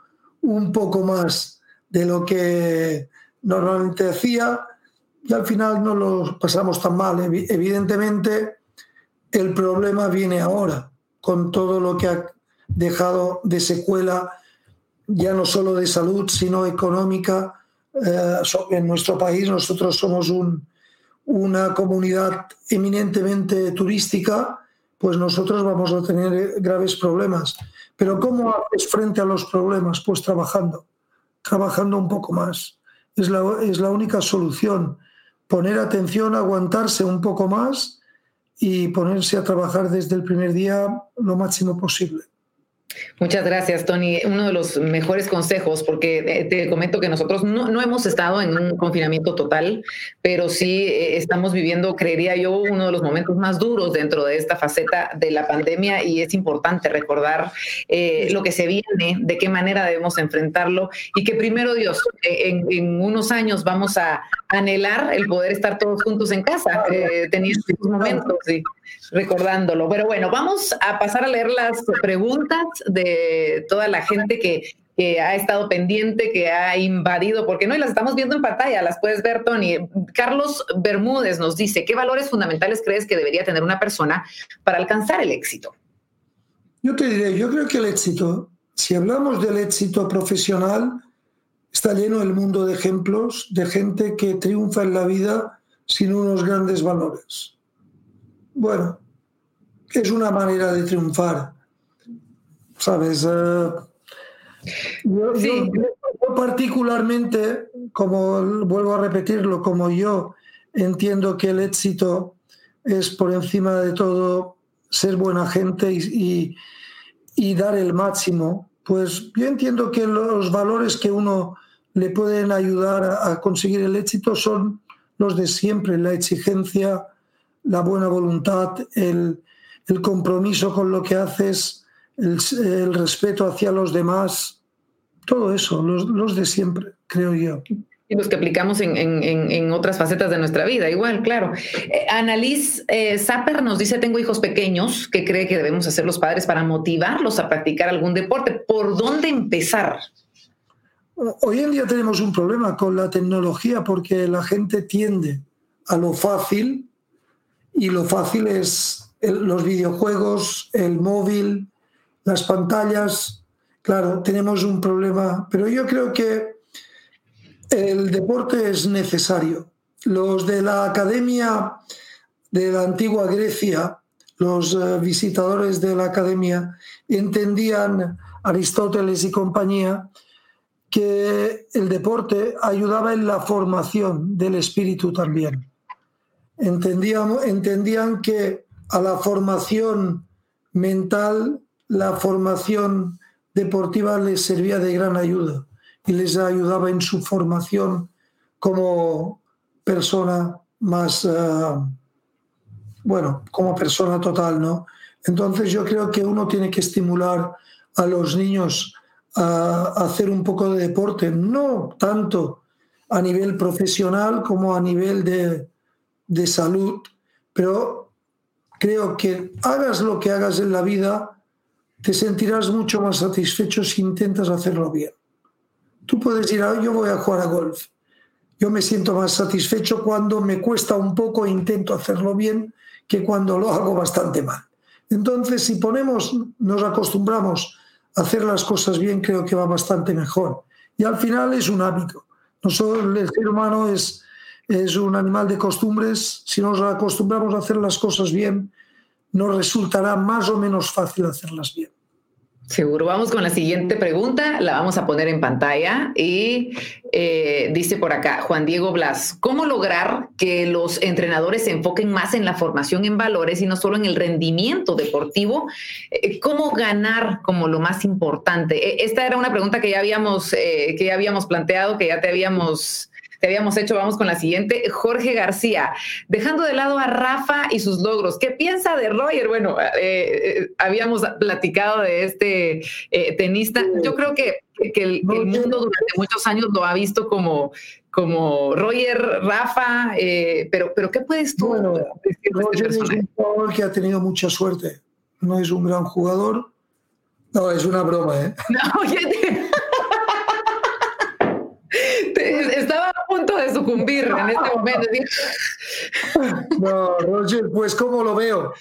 un poco más de lo que normalmente hacía y al final no lo pasamos tan mal. Evidentemente, El problema viene ahora, con todo lo que ha dejado de secuela, ya no solo de salud, sino económica. Eh, en nuestro país nosotros somos un, una comunidad eminentemente turística, pues nosotros vamos a tener graves problemas. Pero ¿cómo haces frente a los problemas? Pues trabajando, trabajando un poco más. Es la, es la única solución. Poner atención, aguantarse un poco más y ponerse a trabajar desde el primer día lo máximo posible. Muchas gracias, Tony. Uno de los mejores consejos, porque eh, te comento que nosotros no, hemos estado en un confinamiento total, pero sí eh, estamos viviendo, creería yo, uno de los momentos más duros dentro de esta faceta de la pandemia y es importante recordar eh, lo que se viene, de qué manera debemos enfrentarlo y que primero Dios, en, unos años vamos a anhelar el poder estar todos juntos en casa, teniendo estos momentos y recordándolo. Pero bueno, vamos a pasar a leer las preguntas de toda la gente que, ha estado pendiente, que ha invadido, porque no, y las estamos viendo en pantalla, las puedes ver, Tony. Carlos Bermúdez nos dice, ¿qué valores fundamentales crees que debería tener una persona para alcanzar el éxito? Yo te diré, yo creo que el éxito, si hablamos del éxito profesional, está lleno el mundo de ejemplos de gente que triunfa en la vida sin unos grandes valores. Bueno, es una manera de triunfar. ¿sabes? Eh, yo, particularmente, como vuelvo a repetirlo, como yo entiendo que el éxito es por encima de todo ser buena gente y, dar el máximo, pues yo entiendo que los valores que uno le pueden ayudar a, conseguir el éxito son los de siempre, la exigencia, la buena voluntad, el, el compromiso con lo que haces, el, respeto hacia los demás, todo eso, los, de siempre, creo yo. Y los que aplicamos en, otras facetas de nuestra vida, igual, claro. Eh, Annalise eh, Zapper nos dice, tengo hijos pequeños, ¿qué cree que debemos hacer los padres para motivarlos a practicar algún deporte? ¿Por dónde empezar? Hoy en día tenemos un problema con la tecnología porque la gente tiende a lo fácil y lo fácil es los videojuegos, el móvil, las pantallas, claro, tenemos un problema, pero yo creo que el deporte es necesario. Los de la Academia de la antigua Grecia, los eh, visitadores de la Academia, entendían, Aristóteles y compañía, que el deporte ayudaba en la formación del espíritu también. Entendían, entendían que a la formación mental la formación deportiva les servía de gran ayuda y les ayudaba en su formación como persona más, eh, bueno, como persona total, ¿no? Entonces yo creo que uno tiene que estimular a los niños a, hacer un poco de deporte, no tanto a nivel profesional como a nivel de, de salud, pero creo que hagas lo que hagas en la vida, te sentirás mucho más satisfecho si intentas hacerlo bien. Tú puedes ir a, yo voy a jugar a golf. Yo me siento más satisfecho cuando me cuesta un poco e intento hacerlo bien que cuando lo hago bastante mal. Entonces, si ponemos, nos acostumbramos a hacer las cosas bien, creo que va bastante mejor. Y al final es un hábito. Nosotros, el ser humano es, es un animal de costumbres. Si nos acostumbramos a hacer las cosas bien, nos resultará más o menos fácil hacerlas bien. Seguro. Vamos con la siguiente pregunta, la vamos a poner en pantalla y eh, dice por acá Juan Diego Blas, ¿cómo lograr que los entrenadores se enfoquen más en la formación en valores y no solo en el rendimiento deportivo? Eh, ¿Cómo ganar como lo más importante? E, esta era una pregunta que ya habíamos, eh, que ya habíamos planteado, que ya te habíamos te habíamos hecho. Vamos con la siguiente. Jorge García, dejando de lado a Rafa y sus logros, ¿qué piensa de Roger? Bueno, eh, eh, habíamos platicado de este eh, tenista. Yo creo que, el, mundo durante muchos años lo ha visto como, como Roger, Rafa, pero, pero ¿qué puedes tú bueno, este Roger es un jugador que ha tenido mucha suerte. No es un gran jugador. No, es una broma, ¿eh? No, ya de sucumbir en este momento. No, Roger, pues ¿cómo lo veo?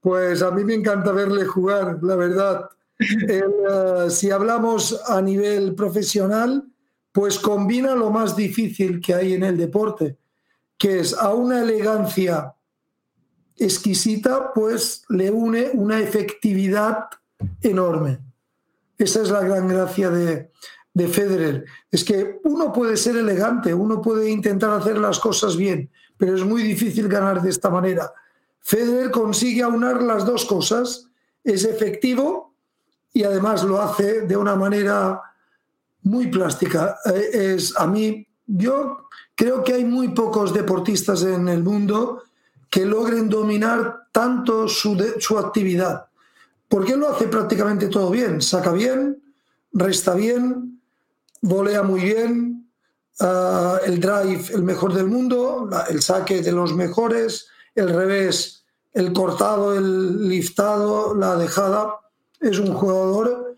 Pues a mí me encanta verle jugar, la verdad. Eh, si hablamos a nivel profesional, pues combina lo más difícil que hay en el deporte, que es a una elegancia exquisita, pues le une una efectividad enorme. Esa es la gran gracia de, de Federer. Es que uno puede ser elegante, uno puede intentar hacer las cosas bien, pero es muy difícil ganar de esta manera. Federer consigue aunar las dos cosas, es efectivo y además lo hace de una manera muy plástica. Eh, es a mí yo creo que hay muy pocos deportistas en el mundo que logren dominar tanto su, su actividad, porque lo hace prácticamente todo bien, saca bien, resta bien, volea muy bien, uh, el drive el mejor del mundo, el saque de los mejores, el revés, el cortado, el liftado, la dejada. Es un jugador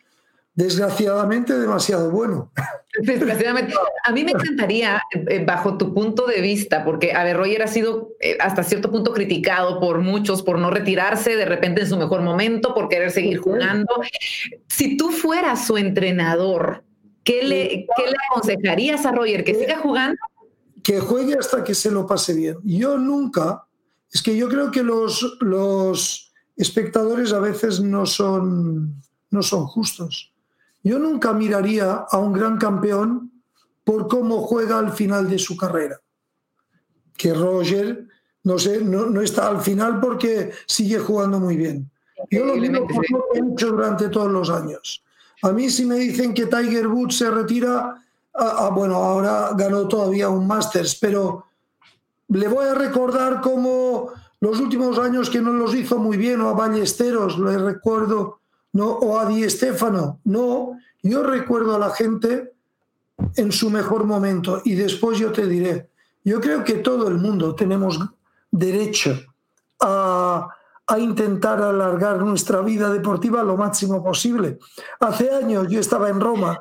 desgraciadamente demasiado bueno. Desgraciadamente. A mí me encantaría, eh, bajo tu punto de vista, porque, a ver, Roger ha sido eh, hasta cierto punto criticado por muchos por no retirarse de repente en su mejor momento, por querer seguir jugando. Si tú fueras su entrenador, ¿qué le, ¿qué le aconsejarías a Roger? ¿Que siga jugando? Que juegue hasta que se lo pase bien. Yo nunca, es que yo creo que los, los espectadores a veces no son, no son justos. Yo nunca miraría a un gran campeón por cómo juega al final de su carrera. Que Roger, no sé, no, está al final porque sigue jugando muy bien. Yo lo miro por lo que he hecho durante todos los años. A mí si me dicen que Tiger Woods se retira, bueno, ahora ganó todavía un Masters, pero le voy a recordar como los últimos años que no los hizo muy bien, o a Ballesteros, le recuerdo no, o a Di Stefano, no, yo recuerdo a la gente en su mejor momento y después yo te diré, yo creo que todo el mundo tenemos derecho a, intentar alargar nuestra vida deportiva lo máximo posible. Hace años yo estaba en Roma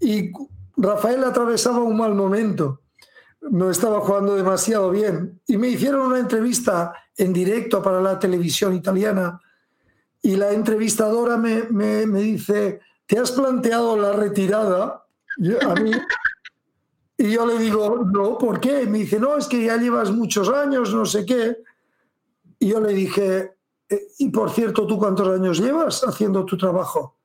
y Rafael atravesaba un mal momento, no estaba jugando demasiado bien y me hicieron una entrevista en directo para la televisión italiana y la entrevistadora me, me, dice, ¿te has planteado la retirada? y yo le digo, no, ¿por qué? Me dice, no, es que ya llevas muchos años, no sé qué. Y yo le dije, eh, y por cierto, ¿tú cuántos años llevas haciendo tu trabajo?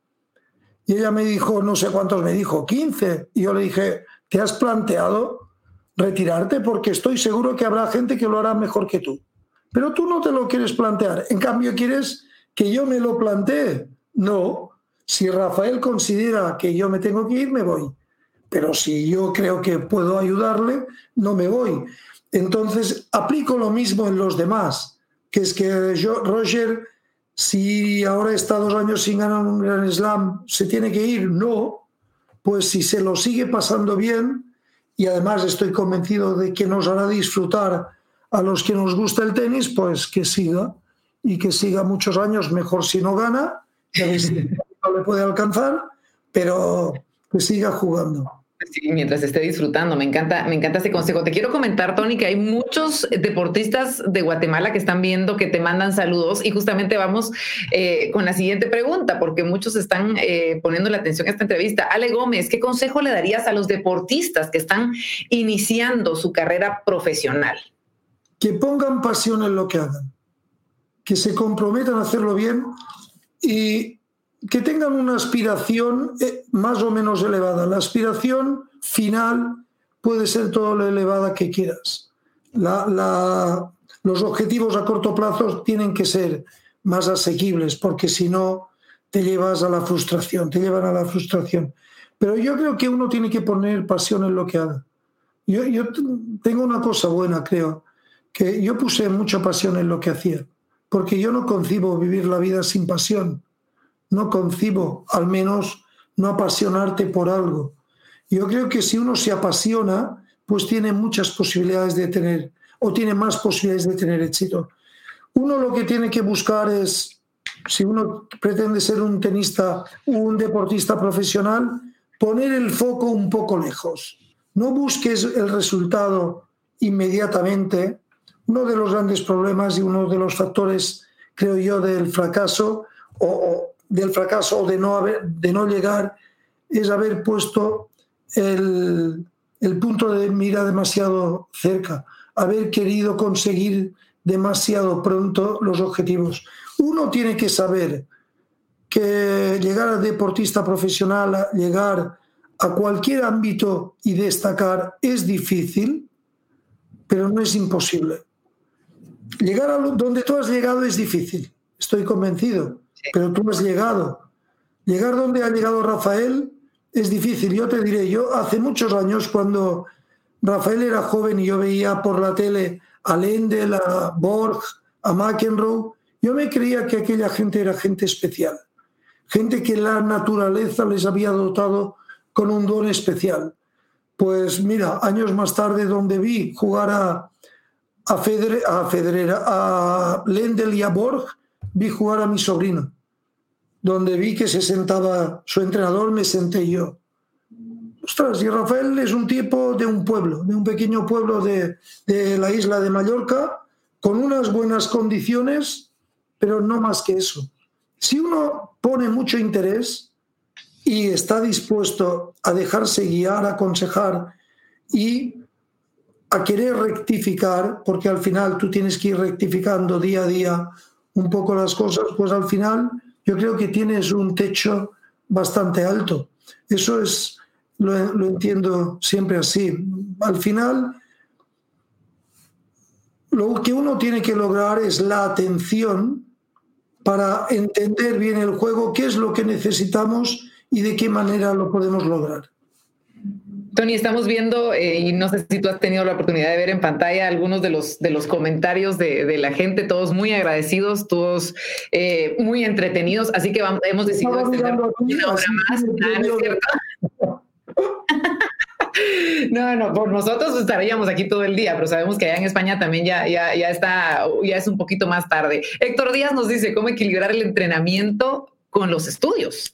Y ella me dijo, no sé cuántos me dijo, 15. Y yo le dije, ¿te has planteado retirarte? Porque estoy seguro que habrá gente que lo hará mejor que tú. Pero tú no te lo quieres plantear. En cambio, quieres que yo me lo plantee. No, si Rafael considera que yo me tengo que ir, me voy. Pero si yo creo que puedo ayudarle, no me voy. Entonces, aplico lo mismo en los demás, que es que yo, Roger, si ahora está dos años sin ganar un Gran Slam, ¿se tiene que ir? No. Pues si se lo sigue pasando bien, y además estoy convencido de que nos hará disfrutar a los que nos gusta el tenis, pues que siga y que siga muchos años, mejor si no gana, no le puede alcanzar, pero que siga jugando. Sí, mientras esté disfrutando, me encanta, me encanta este consejo. Te quiero comentar, Tony, que hay muchos deportistas de Guatemala que están viendo, que te mandan saludos y justamente vamos eh, con la siguiente pregunta, porque muchos están eh, poniendo la atención a esta entrevista. Ale Gómez, ¿qué consejo le darías a los deportistas que están iniciando su carrera profesional? Que pongan pasión en lo que hagan que se comprometan a hacerlo bien y que tengan una aspiración eh, más o menos elevada. La aspiración final puede ser todo lo elevada que quieras. los objetivos a corto plazo tienen que ser más asequibles porque si no te llevas a la frustración, te llevan a la frustración. Pero yo creo que uno tiene que poner pasión en lo que haga. Yo, yo tengo una cosa buena, creo, que yo puse mucha pasión en lo que hacía porque yo no concibo vivir la vida sin pasión. No concibo, al menos, no apasionarte por algo. Yo creo que si uno se apasiona, pues tiene muchas posibilidades de tener, o tiene más posibilidades de tener éxito. Uno lo que tiene que buscar es, si uno pretende ser un tenista, un deportista profesional, poner el foco un poco lejos. No busques el resultado inmediatamente, uno de los grandes problemas y uno de los factores creo yo, del fracaso o, del fracaso o de no, haber, de no llegar es haber puesto el, el punto de mira demasiado cerca, haber querido conseguir demasiado pronto los objetivos. Uno tiene que saber que llegar a deportista profesional, llegar a cualquier ámbito y destacar es difícil, pero no es imposible. Llegar a donde tú has llegado es difícil, estoy convencido, pero tú has llegado. Llegar donde ha llegado Rafael es difícil. Yo te diré, yo hace muchos años cuando Rafael era joven y yo veía por la tele a Lendl, a Borg, a McEnroe, yo me creía que aquella gente era gente especial, gente que la naturaleza les había dotado con un don especial. Pues mira, años más tarde donde vi jugar a, a, Federer, a, Federer, a Lendl y a Borg, vi jugar a mi sobrino. Donde vi que se sentaba su entrenador, me senté yo. Ostras, y Rafael es un tipo de un pueblo, de un pequeño pueblo de, de la isla de Mallorca, con unas buenas condiciones, pero no más que eso. Si uno pone mucho interés y está dispuesto a dejarse guiar, aconsejar y a querer rectificar, porque al final tú tienes que ir rectificando día a día un poco las cosas, pues al final yo creo que tienes un techo bastante alto. Eso es, lo, entiendo siempre así. Al final, lo que uno tiene que lograr es la atención para entender bien el juego, qué es lo que necesitamos y de qué manera lo podemos lograr. Tony, estamos viendo, eh, y no sé si tú has tenido la oportunidad de ver en pantalla algunos de los, de los comentarios de, la gente, todos muy agradecidos, todos eh, muy entretenidos, así que hemos decidido extender una hora más. No, no, por nosotros estaríamos aquí todo el día, pero sabemos que allá en España también ya, ya, ya está, ya es un poquito más tarde. Héctor Díaz nos dice cómo equilibrar el entrenamiento con los estudios.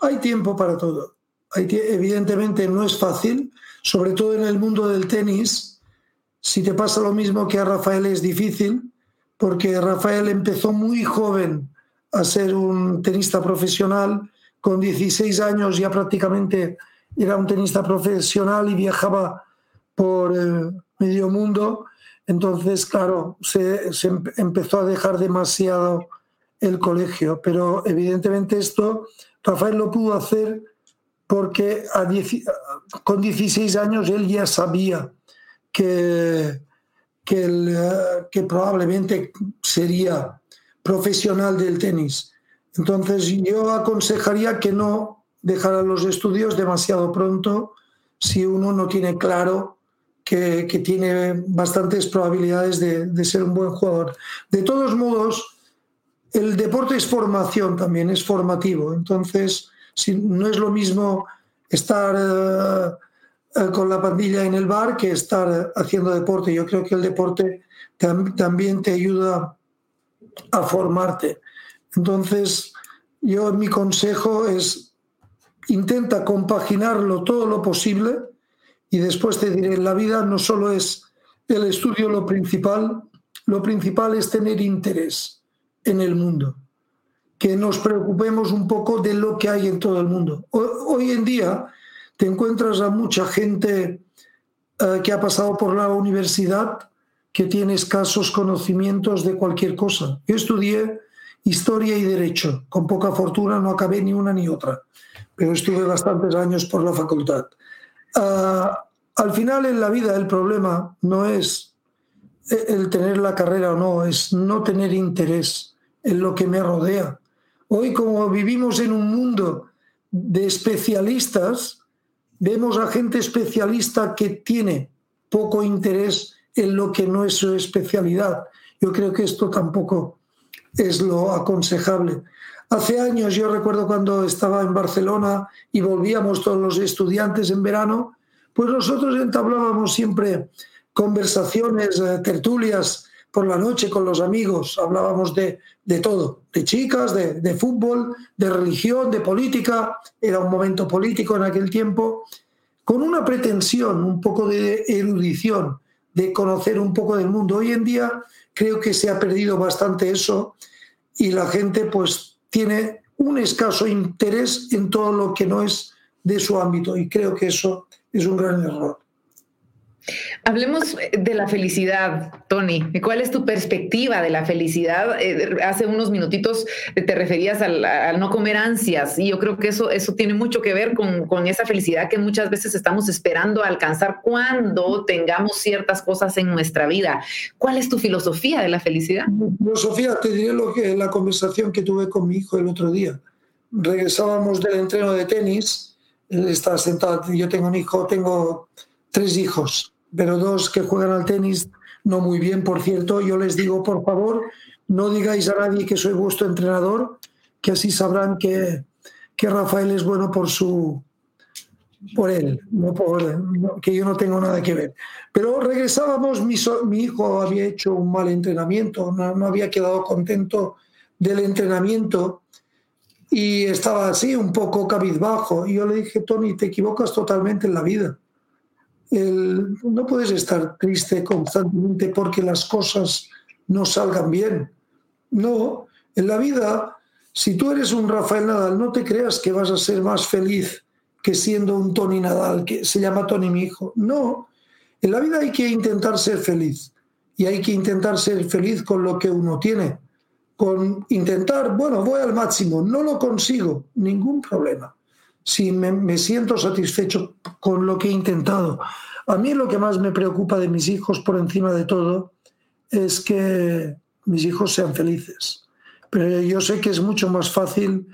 Hay tiempo para todo evidentemente no es fácil, sobre todo en el mundo del tenis. Si te pasa lo mismo que a Rafael es difícil, porque Rafael empezó muy joven a ser un tenista profesional, con 16 años ya prácticamente era un tenista profesional y viajaba por eh, medio mundo. Entonces, claro, se, se empezó a dejar demasiado el colegio, pero evidentemente esto Rafael lo pudo hacer porque con 16 años él ya sabía que, que, probablemente sería profesional del tenis. Entonces yo aconsejaría que no dejara los estudios demasiado pronto si uno no tiene claro que, tiene bastantes probabilidades de, de, ser un buen jugador. De todos modos, el deporte es formación también, es formativo. Entonces, si, no es lo mismo estar eh, eh, con la pandilla en el bar que estar haciendo deporte. Yo creo que el deporte también te ayuda a formarte. Entonces, yo mi consejo es intenta compaginarlo todo lo posible y después te diré, la vida no solo es el estudio lo principal, lo principal es tener interés en el mundo que nos preocupemos un poco de lo que hay en todo el mundo. Hoy en día te encuentras a mucha gente eh, que ha pasado por la universidad que tiene escasos conocimientos de cualquier cosa. Yo estudié historia y derecho, con poca fortuna no acabé ni una ni otra, pero estuve bastantes años por la facultad. Ah, al final en la vida el problema no es el tener la carrera o no, es no tener interés en lo que me rodea. Hoy como vivimos en un mundo de especialistas, vemos a gente especialista que tiene poco interés en lo que no es su especialidad. Yo creo que esto tampoco es lo aconsejable. Hace años yo recuerdo cuando estaba en Barcelona y volvíamos todos los estudiantes en verano, pues nosotros entablábamos siempre conversaciones, eh, tertulias por la noche con los amigos, hablábamos de, todo, de chicas, de, fútbol, de religión, de política, era un momento político en aquel tiempo, con una pretensión, un poco de erudición, de conocer un poco del mundo. Hoy en día creo que se ha perdido bastante eso y la gente pues tiene un escaso interés en todo lo que no es de su ámbito y creo que eso es un gran error. Hablemos de la felicidad, Tony. ¿Cuál es tu perspectiva de la felicidad? Eh, hace unos minutitos te referías al, no comer ansias y yo creo que eso, eso tiene mucho que ver con, con, esa felicidad que muchas veces estamos esperando alcanzar cuando tengamos ciertas cosas en nuestra vida. ¿Cuál es tu filosofía de la felicidad? Filosofía, te diré lo que la conversación que tuve con mi hijo el otro día. Regresábamos del entreno de tenis, él está sentado, yo tengo un hijo, tengo tres hijos pero dos que juegan al tenis no muy bien, por cierto. Yo les digo, por favor, no digáis a nadie que soy vuestro entrenador, que así sabrán que, que Rafael es bueno por su por él, no por que yo no tengo nada que ver. Pero regresábamos, mi, hijo había hecho un mal entrenamiento, no, no había quedado contento del entrenamiento y estaba así, un poco cabizbajo. Y yo le dije, Tony, te equivocas totalmente en la vida no puedes estar triste constantemente porque las cosas no salgan bien. No, en la vida, si tú eres un Rafael Nadal, no te creas que vas a ser más feliz que siendo un Tony Nadal, que se llama Tony mi hijo. No, en la vida hay que intentar ser feliz y hay que intentar ser feliz con lo que uno tiene. Con intentar, bueno, voy al máximo, no lo consigo, ningún problema si me, siento satisfecho con lo que he intentado. A mí lo que más me preocupa de mis hijos por encima de todo es que mis hijos sean felices. Pero yo sé que es mucho más fácil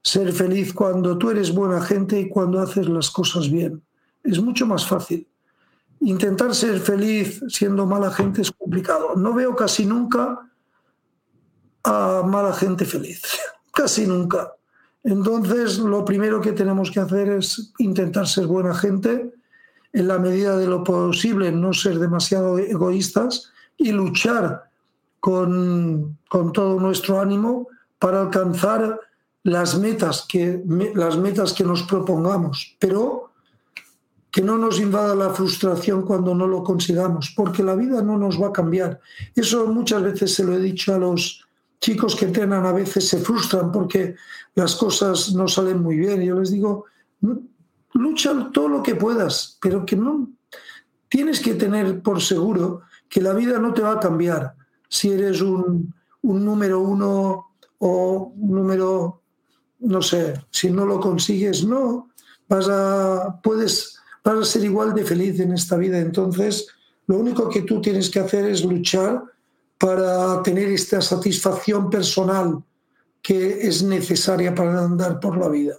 ser feliz cuando tú eres buena gente y cuando haces las cosas bien. Es mucho más fácil. Intentar ser feliz siendo mala gente es complicado. No veo casi nunca a mala gente feliz. casi nunca. Entonces, lo primero que tenemos que hacer es intentar ser buena gente, en la medida de lo posible no ser demasiado egoístas y luchar con, todo nuestro ánimo para alcanzar las metas, que, las metas que nos propongamos, pero que no nos invada la frustración cuando no lo consigamos, porque la vida no nos va a cambiar. Eso muchas veces se lo he dicho a los, chicos que entrenan a veces se frustran porque las cosas no salen muy bien. Yo les digo, lucha todo lo que puedas, pero que no tienes que tener por seguro que la vida no te va a cambiar si eres un, número uno o número, no sé, si no lo consigues, no, vas a, puedes, vas a ser igual de feliz en esta vida. Entonces, lo único que tú tienes que hacer es luchar para tener esta satisfacción personal que es necesaria para andar por la vida.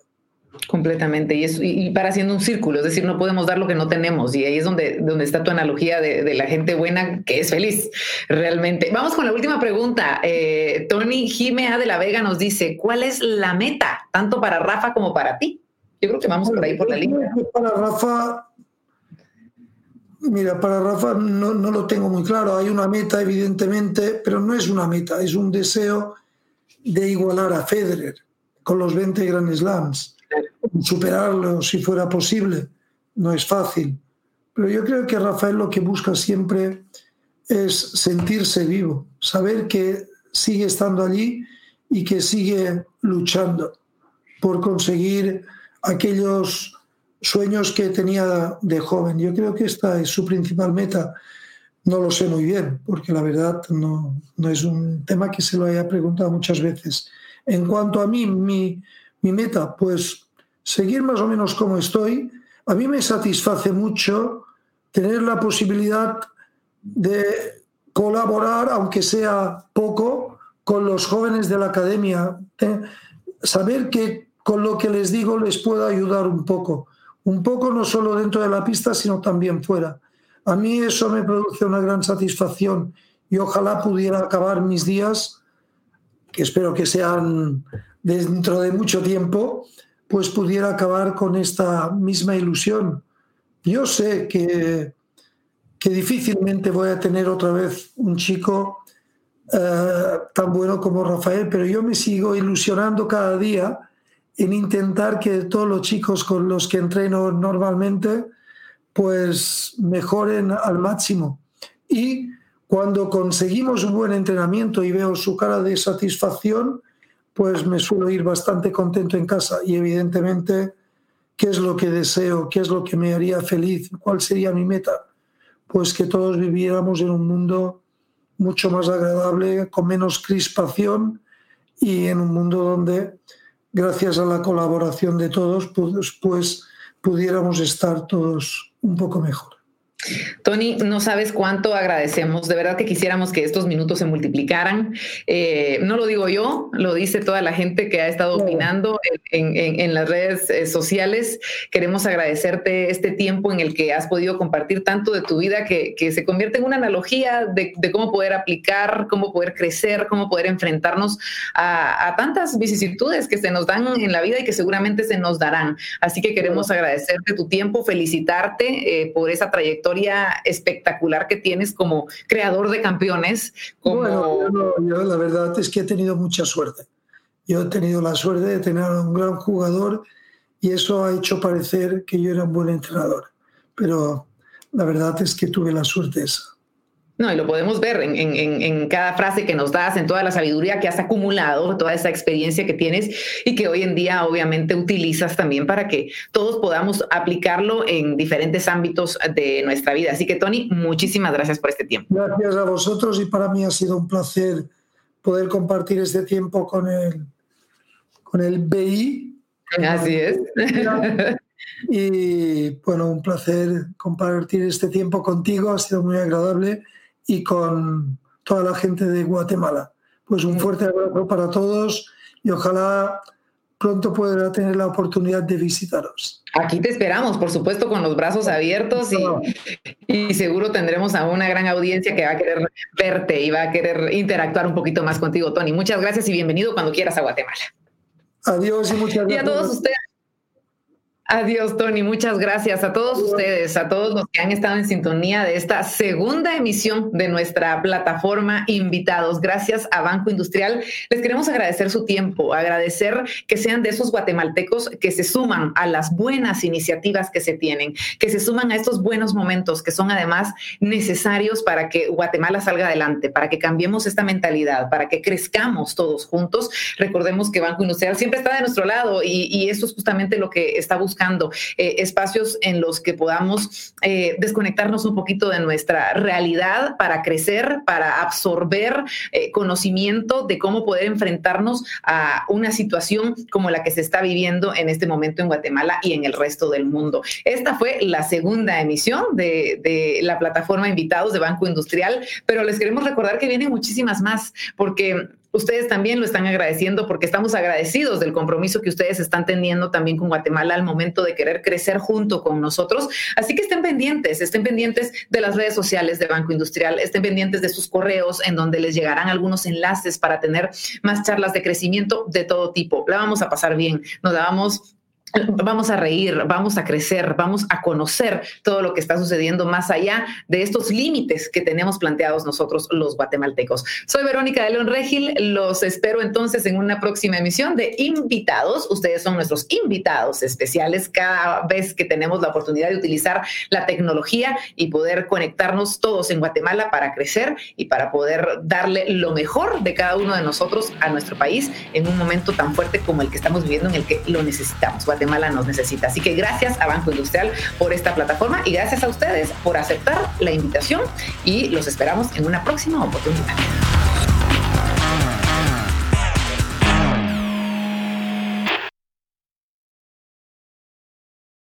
Completamente, y, es, y, para haciendo un círculo, es decir, no podemos dar lo que no tenemos, y ahí es donde, donde está tu analogía de, la gente buena que es feliz, realmente. Vamos con la última pregunta. Eh, Tony Jimea de la Vega nos dice, ¿cuál es la meta, tanto para Rafa como para ti? Yo creo que vamos por ahí por la línea. Para Rafa Mira, para Rafa no, lo tengo muy claro. Hay una meta, evidentemente, pero no es una meta, es un deseo de igualar a Federer con los 20 Grand Slams, superarlo si fuera posible. No es fácil. Pero yo creo que Rafael lo que busca siempre es sentirse vivo, saber que sigue estando allí y que sigue luchando por conseguir aquellos sueños que tenía de joven. Yo creo que esta es su principal meta. No lo sé muy bien, porque la verdad no, no es un tema que se lo haya preguntado muchas veces. En cuanto a mí, mi, mi meta, pues seguir más o menos como estoy. A mí me satisface mucho tener la posibilidad de colaborar, aunque sea poco, con los jóvenes de la academia. ¿eh? Saber que con lo que les digo les puedo ayudar un poco un poco no solo dentro de la pista, sino también fuera. A mí eso me produce una gran satisfacción y ojalá pudiera acabar mis días, que espero que sean dentro de mucho tiempo, pues pudiera acabar con esta misma ilusión. Yo sé que, que difícilmente voy a tener otra vez un chico eh, tan bueno como Rafael, pero yo me sigo ilusionando cada día en intentar que todos los chicos con los que entreno normalmente pues mejoren al máximo. Y cuando conseguimos un buen entrenamiento y veo su cara de satisfacción, pues me suelo ir bastante contento en casa y evidentemente, ¿qué es lo que deseo? ¿Qué es lo que me haría feliz? ¿Cuál sería mi meta? Pues que todos viviéramos en un mundo mucho más agradable, con menos crispación y en un mundo donde, gracias a la colaboración de todos, pues, pues pudiéramos estar todos un poco mejor. Tony, no sabes cuánto agradecemos. De verdad que quisiéramos que estos minutos se multiplicaran. Eh, no lo digo yo, lo dice toda la gente que ha estado opinando en, las redes eh, sociales. Queremos agradecerte este tiempo en el que has podido compartir tanto de tu vida que, se convierte en una analogía de, cómo poder aplicar, cómo poder crecer, cómo poder enfrentarnos a, tantas vicisitudes que se nos dan en la vida y que seguramente se nos darán. Así que queremos agradecerte tu tiempo, felicitarte eh, por esa trayectoria espectacular que tienes como creador de campeones. Bueno, yo, la verdad es que he tenido mucha suerte. Yo he tenido la suerte de tener a un gran jugador y eso ha hecho parecer que yo era un buen entrenador. Pero la verdad es que tuve la suerte esa. No, y lo podemos ver en, cada frase que nos das, en toda la sabiduría que has acumulado, toda esa experiencia que tienes y que hoy en día obviamente utilizas también para que todos podamos aplicarlo en diferentes ámbitos de nuestra vida. Así que Tony, muchísimas gracias por este tiempo. Gracias a vosotros y para mí ha sido un placer poder compartir este tiempo con el, con el BI. Así es. Y bueno, un placer compartir este tiempo contigo, ha sido muy agradable y con toda la gente de Guatemala. Pues un fuerte abrazo para todos y ojalá pronto pueda tener la oportunidad de visitaros. Aquí te esperamos, por supuesto, con los brazos abiertos y, y, seguro tendremos a una gran audiencia que va a querer verte y va a querer interactuar un poquito más contigo, Tony. Muchas gracias y bienvenido cuando quieras a Guatemala. Adiós y muchas gracias. Y a todos ustedes. Adiós, Tony. Muchas gracias a todos ustedes, a todos los que han estado en sintonía de esta segunda emisión de nuestra plataforma Invitados. Gracias a Banco Industrial. Les queremos agradecer su tiempo, agradecer que sean de esos guatemaltecos que se suman a las buenas iniciativas que se tienen, que se suman a estos buenos momentos que son además necesarios para que Guatemala salga adelante, para que cambiemos esta mentalidad, para que crezcamos todos juntos. Recordemos que Banco Industrial siempre está de nuestro lado y, y eso es justamente lo que está buscando buscando eh, espacios en los que podamos eh, desconectarnos un poquito de nuestra realidad para crecer, para absorber eh, conocimiento de cómo poder enfrentarnos a una situación como la que se está viviendo en este momento en Guatemala y en el resto del mundo. Esta fue la segunda emisión de, de la plataforma Invitados de Banco Industrial, pero les queremos recordar que vienen muchísimas más porque ustedes también lo están agradeciendo porque estamos agradecidos del compromiso que ustedes están teniendo también con Guatemala al momento de querer crecer junto con nosotros. Así que estén pendientes, estén pendientes de las redes sociales de Banco Industrial, estén pendientes de sus correos en donde les llegarán algunos enlaces para tener más charlas de crecimiento de todo tipo. La vamos a pasar bien, nos la vamos Vamos a reír, vamos a crecer, vamos a conocer todo lo que está sucediendo más allá de estos límites que tenemos planteados nosotros los guatemaltecos. Soy Verónica de León Regil, los espero entonces en una próxima emisión de invitados. Ustedes son nuestros invitados especiales cada vez que tenemos la oportunidad de utilizar la tecnología y poder conectarnos todos en Guatemala para crecer y para poder darle lo mejor de cada uno de nosotros a nuestro país en un momento tan fuerte como el que estamos viviendo en el que lo necesitamos. Guatemala nos necesita. Así que gracias a Banco Industrial por esta plataforma y gracias a ustedes por aceptar la invitación y los esperamos en una próxima oportunidad.